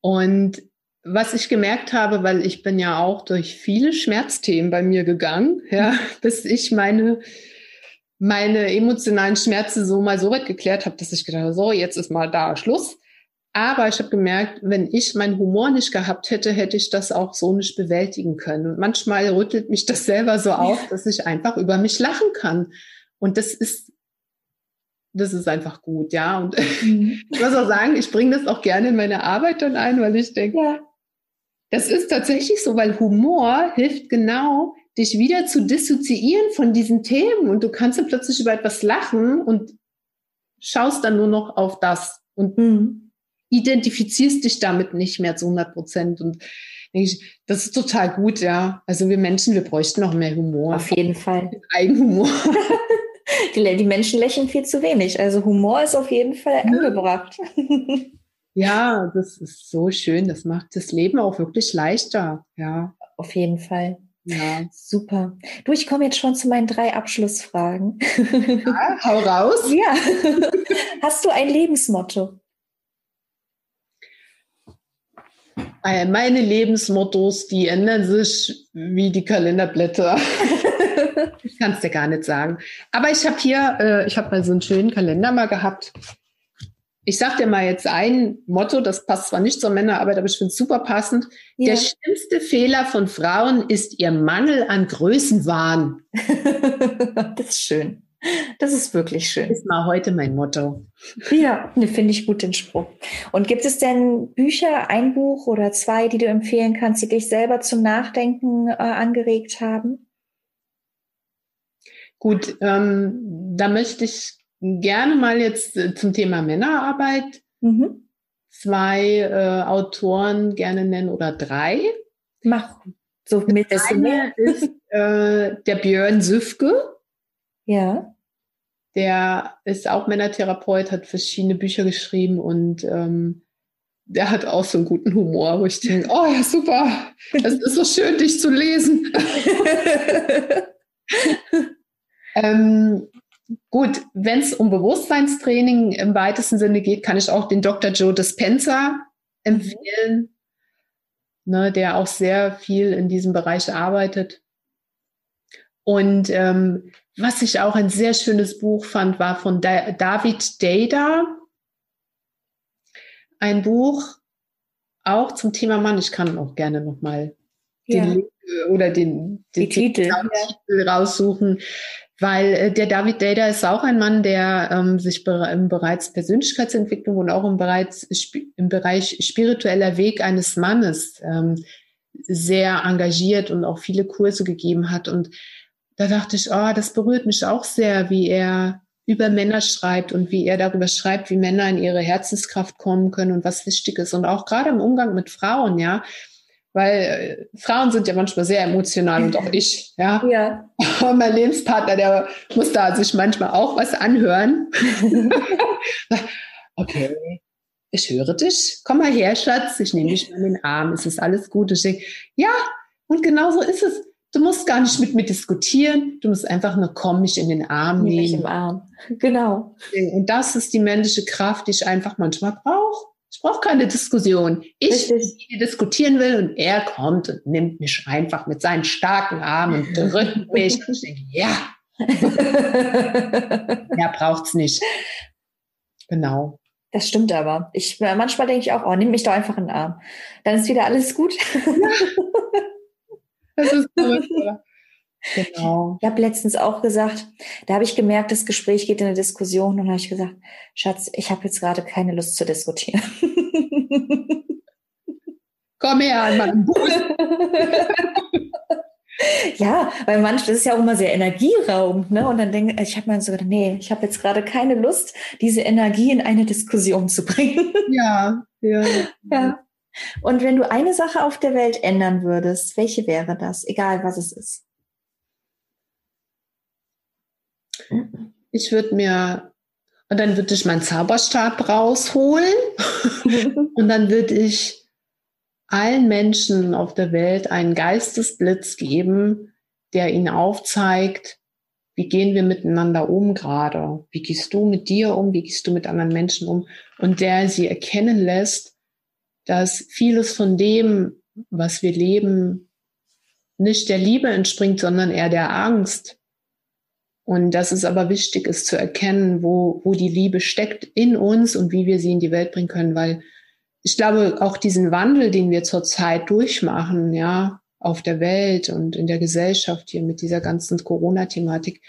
Und was ich gemerkt habe, weil ich bin ja auch durch viele Schmerzthemen bei mir gegangen, ja, bis ich meine meine emotionalen Schmerzen so mal so weit geklärt habe, dass ich gedacht habe, so, jetzt ist mal da Schluss. Aber ich habe gemerkt, wenn ich meinen Humor nicht gehabt hätte, hätte ich das auch so nicht bewältigen können. Und manchmal rüttelt mich das selber so auf, dass ich einfach über mich lachen kann. Und das ist, das ist einfach gut, ja. Und mhm. ich muss auch sagen, ich bringe das auch gerne in meine Arbeit dann ein, weil ich denke, ja. Das ist tatsächlich so, weil Humor hilft genau, dich wieder zu dissoziieren von diesen Themen. Und du kannst dann plötzlich über etwas lachen und schaust dann nur noch auf das. Und mhm identifizierst dich damit nicht mehr zu 100 Prozent. Und denke ich, das ist total gut, ja. Also wir Menschen, wir bräuchten noch mehr Humor. Auf jeden Fall. Eigenhumor. die, die Menschen lächeln viel zu wenig. Also Humor ist auf jeden Fall angebracht. ja, das ist so schön. Das macht das Leben auch wirklich leichter, ja. Auf jeden Fall. Ja. Super. Du, ich komme jetzt schon zu meinen drei Abschlussfragen. Ja, hau raus. Ja. Hast du ein Lebensmotto? Äh, meine Lebensmottos, die ändern sich wie die Kalenderblätter. ich kann es dir gar nicht sagen. Aber ich habe hier, äh, ich habe mal so einen schönen Kalender mal gehabt. Ich sag dir mal jetzt ein Motto, das passt zwar nicht zur Männerarbeit, aber ich finde es super passend. Ja. Der schlimmste Fehler von Frauen ist ihr Mangel an Größenwahn. das ist schön. Das ist wirklich schön. Ist mal heute mein Motto. Ja, ne, finde ich gut den Spruch. Und gibt es denn Bücher, ein Buch oder zwei, die du empfehlen kannst, die dich selber zum Nachdenken äh, angeregt haben? Gut, ähm, da möchte ich gerne mal jetzt äh, zum Thema Männerarbeit mhm. zwei äh, Autoren gerne nennen oder drei. Mach so mit. Das eine ist äh, der Björn Süfke. Ja. Der ist auch Männertherapeut, hat verschiedene Bücher geschrieben und ähm, der hat auch so einen guten Humor, wo ich denke, oh ja, super, es ist so schön, dich zu lesen. ähm, gut, wenn es um Bewusstseinstraining im weitesten Sinne geht, kann ich auch den Dr. Joe Dispenza empfehlen, ne, der auch sehr viel in diesem Bereich arbeitet. Und ähm, was ich auch ein sehr schönes Buch fand, war von da David Dada. Ein Buch auch zum Thema Mann. Ich kann auch gerne nochmal ja. den oder den, den Titel. Titel raussuchen, weil äh, der David Dada ist auch ein Mann, der ähm, sich be im Bereich Persönlichkeitsentwicklung und auch im Bereich, im Bereich spiritueller Weg eines Mannes ähm, sehr engagiert und auch viele Kurse gegeben hat und da dachte ich, oh, das berührt mich auch sehr, wie er über Männer schreibt und wie er darüber schreibt, wie Männer in ihre Herzenskraft kommen können und was wichtig ist. Und auch gerade im Umgang mit Frauen, ja. Weil äh, Frauen sind ja manchmal sehr emotional und auch ich, ja. Ja. Und mein Lebenspartner, der muss da sich manchmal auch was anhören. okay, ich höre dich, komm mal her, Schatz, ich nehme dich mal in den Arm, es ist alles gut. Ich denke, ja, und genau so ist es. Du musst gar nicht mit mir diskutieren, du musst einfach nur kommen, mich in den Arm nehmen. Mich im Arm, genau. Und das ist die männliche Kraft, die ich einfach manchmal brauche. Ich brauche keine Diskussion. Ich, die diskutieren will und er kommt und nimmt mich einfach mit seinen starken Armen und drückt mich. und ich denke, ja, er braucht's nicht. Genau. Das stimmt aber. Ich, manchmal denke ich auch, oh, nimm mich doch einfach in den Arm. Dann ist wieder alles gut. das ist oder? Genau. Ich habe letztens auch gesagt, da habe ich gemerkt, das Gespräch geht in eine Diskussion und habe ich gesagt, Schatz, ich habe jetzt gerade keine Lust zu diskutieren. Komm her an meinem Ja, weil manchmal ist ja auch immer sehr energieraubend, ne? Und dann denke ich, habe mir so gedacht, nee, ich habe jetzt gerade keine Lust, diese Energie in eine Diskussion zu bringen. Ja, ja. ja. Und wenn du eine Sache auf der Welt ändern würdest, welche wäre das? Egal was es ist. Ich würde mir, und dann würde ich meinen Zauberstab rausholen und dann würde ich allen Menschen auf der Welt einen Geistesblitz geben, der ihnen aufzeigt, wie gehen wir miteinander um gerade? Wie gehst du mit dir um? Wie gehst du mit anderen Menschen um? Und der sie erkennen lässt, dass vieles von dem, was wir leben, nicht der Liebe entspringt, sondern eher der Angst. Und dass es aber wichtig ist zu erkennen, wo, wo die Liebe steckt in uns und wie wir sie in die Welt bringen können, weil ich glaube, auch diesen Wandel, den wir zurzeit durchmachen, ja, auf der Welt und in der Gesellschaft hier mit dieser ganzen Corona-Thematik,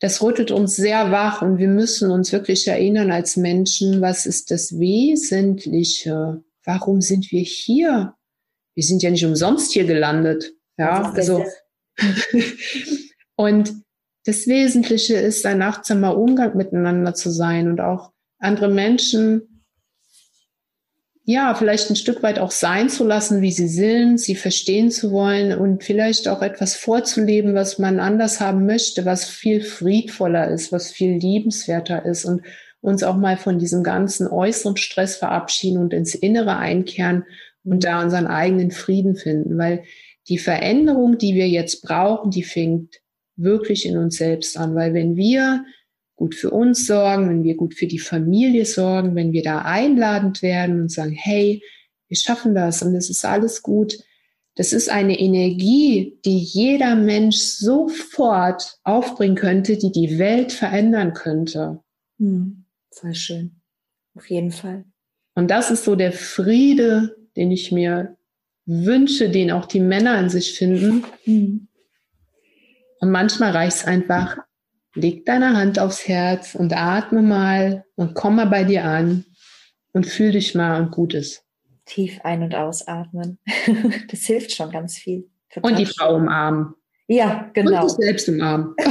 das rüttelt uns sehr wach und wir müssen uns wirklich erinnern als Menschen, was ist das Wesentliche? Warum sind wir hier? Wir sind ja nicht umsonst hier gelandet. Ja, also. und das Wesentliche ist, ein achtsamer Umgang miteinander zu sein und auch andere Menschen ja, vielleicht ein Stück weit auch sein zu lassen, wie sie sind, sie verstehen zu wollen und vielleicht auch etwas vorzuleben, was man anders haben möchte, was viel friedvoller ist, was viel liebenswerter ist und uns auch mal von diesem ganzen äußeren Stress verabschieden und ins Innere einkehren und da unseren eigenen Frieden finden, weil die Veränderung, die wir jetzt brauchen, die fängt wirklich in uns selbst an, weil wenn wir gut für uns sorgen, wenn wir gut für die Familie sorgen, wenn wir da einladend werden und sagen, hey, wir schaffen das und es ist alles gut. Das ist eine Energie, die jeder Mensch sofort aufbringen könnte, die die Welt verändern könnte. Hm, voll schön. Auf jeden Fall. Und das ist so der Friede, den ich mir wünsche, den auch die Männer in sich finden. Hm. Und manchmal reicht es einfach, leg deine Hand aufs Herz und atme mal und komm mal bei dir an und fühl dich mal und gut ist. Tief ein- und ausatmen. Das hilft schon ganz viel. Total und die Frau umarmen. Ja, genau. Und dich selbst umarmen.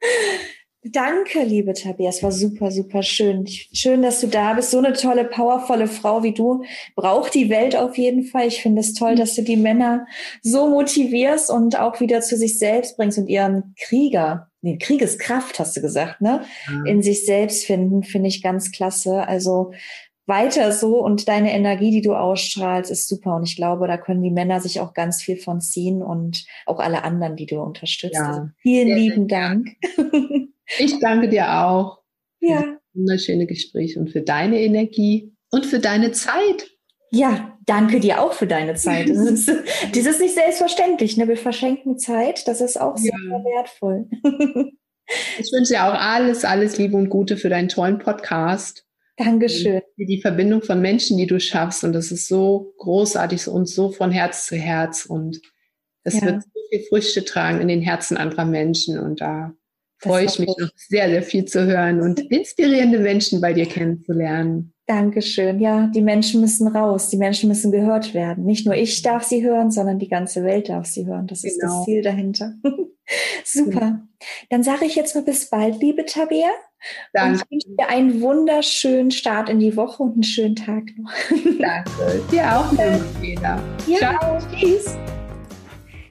Danke, liebe Tabea. Es war super, super schön. Schön, dass du da bist. So eine tolle, powervolle Frau wie du braucht die Welt auf jeden Fall. Ich finde es toll, mhm. dass du die Männer so motivierst und auch wieder zu sich selbst bringst und ihren Krieger, nee, Kriegeskraft hast du gesagt, ne? Ja. In sich selbst finden, finde ich ganz klasse. Also weiter so und deine Energie, die du ausstrahlst, ist super. Und ich glaube, da können die Männer sich auch ganz viel von ziehen und auch alle anderen, die du unterstützt. Ja. Also vielen lieben sehr Dank. Ich danke dir auch. Ja. Für das wunderschöne Gespräch und für deine Energie und für deine Zeit. Ja, danke dir auch für deine Zeit. Das ist, das ist nicht selbstverständlich. Ne? Wir verschenken Zeit. Das ist auch sehr ja. wertvoll. Ich wünsche dir auch alles, alles Liebe und Gute für deinen tollen Podcast. Dankeschön. Für die Verbindung von Menschen, die du schaffst. Und das ist so großartig und so von Herz zu Herz. Und es ja. wird so viel Früchte tragen in den Herzen anderer Menschen. Und da freue ich mich noch sehr, sehr viel zu hören und inspirierende Menschen bei dir kennenzulernen. Dankeschön. Ja, die Menschen müssen raus. Die Menschen müssen gehört werden. Nicht nur ich darf sie hören, sondern die ganze Welt darf sie hören. Das ist genau. das Ziel dahinter. Super. Dann sage ich jetzt mal bis bald, liebe Tabea. Danke. Und ich wünsche dir einen wunderschönen Start in die Woche und einen schönen Tag noch. Danke. Dir auch, liebe. Ja, Ciao. tschüss.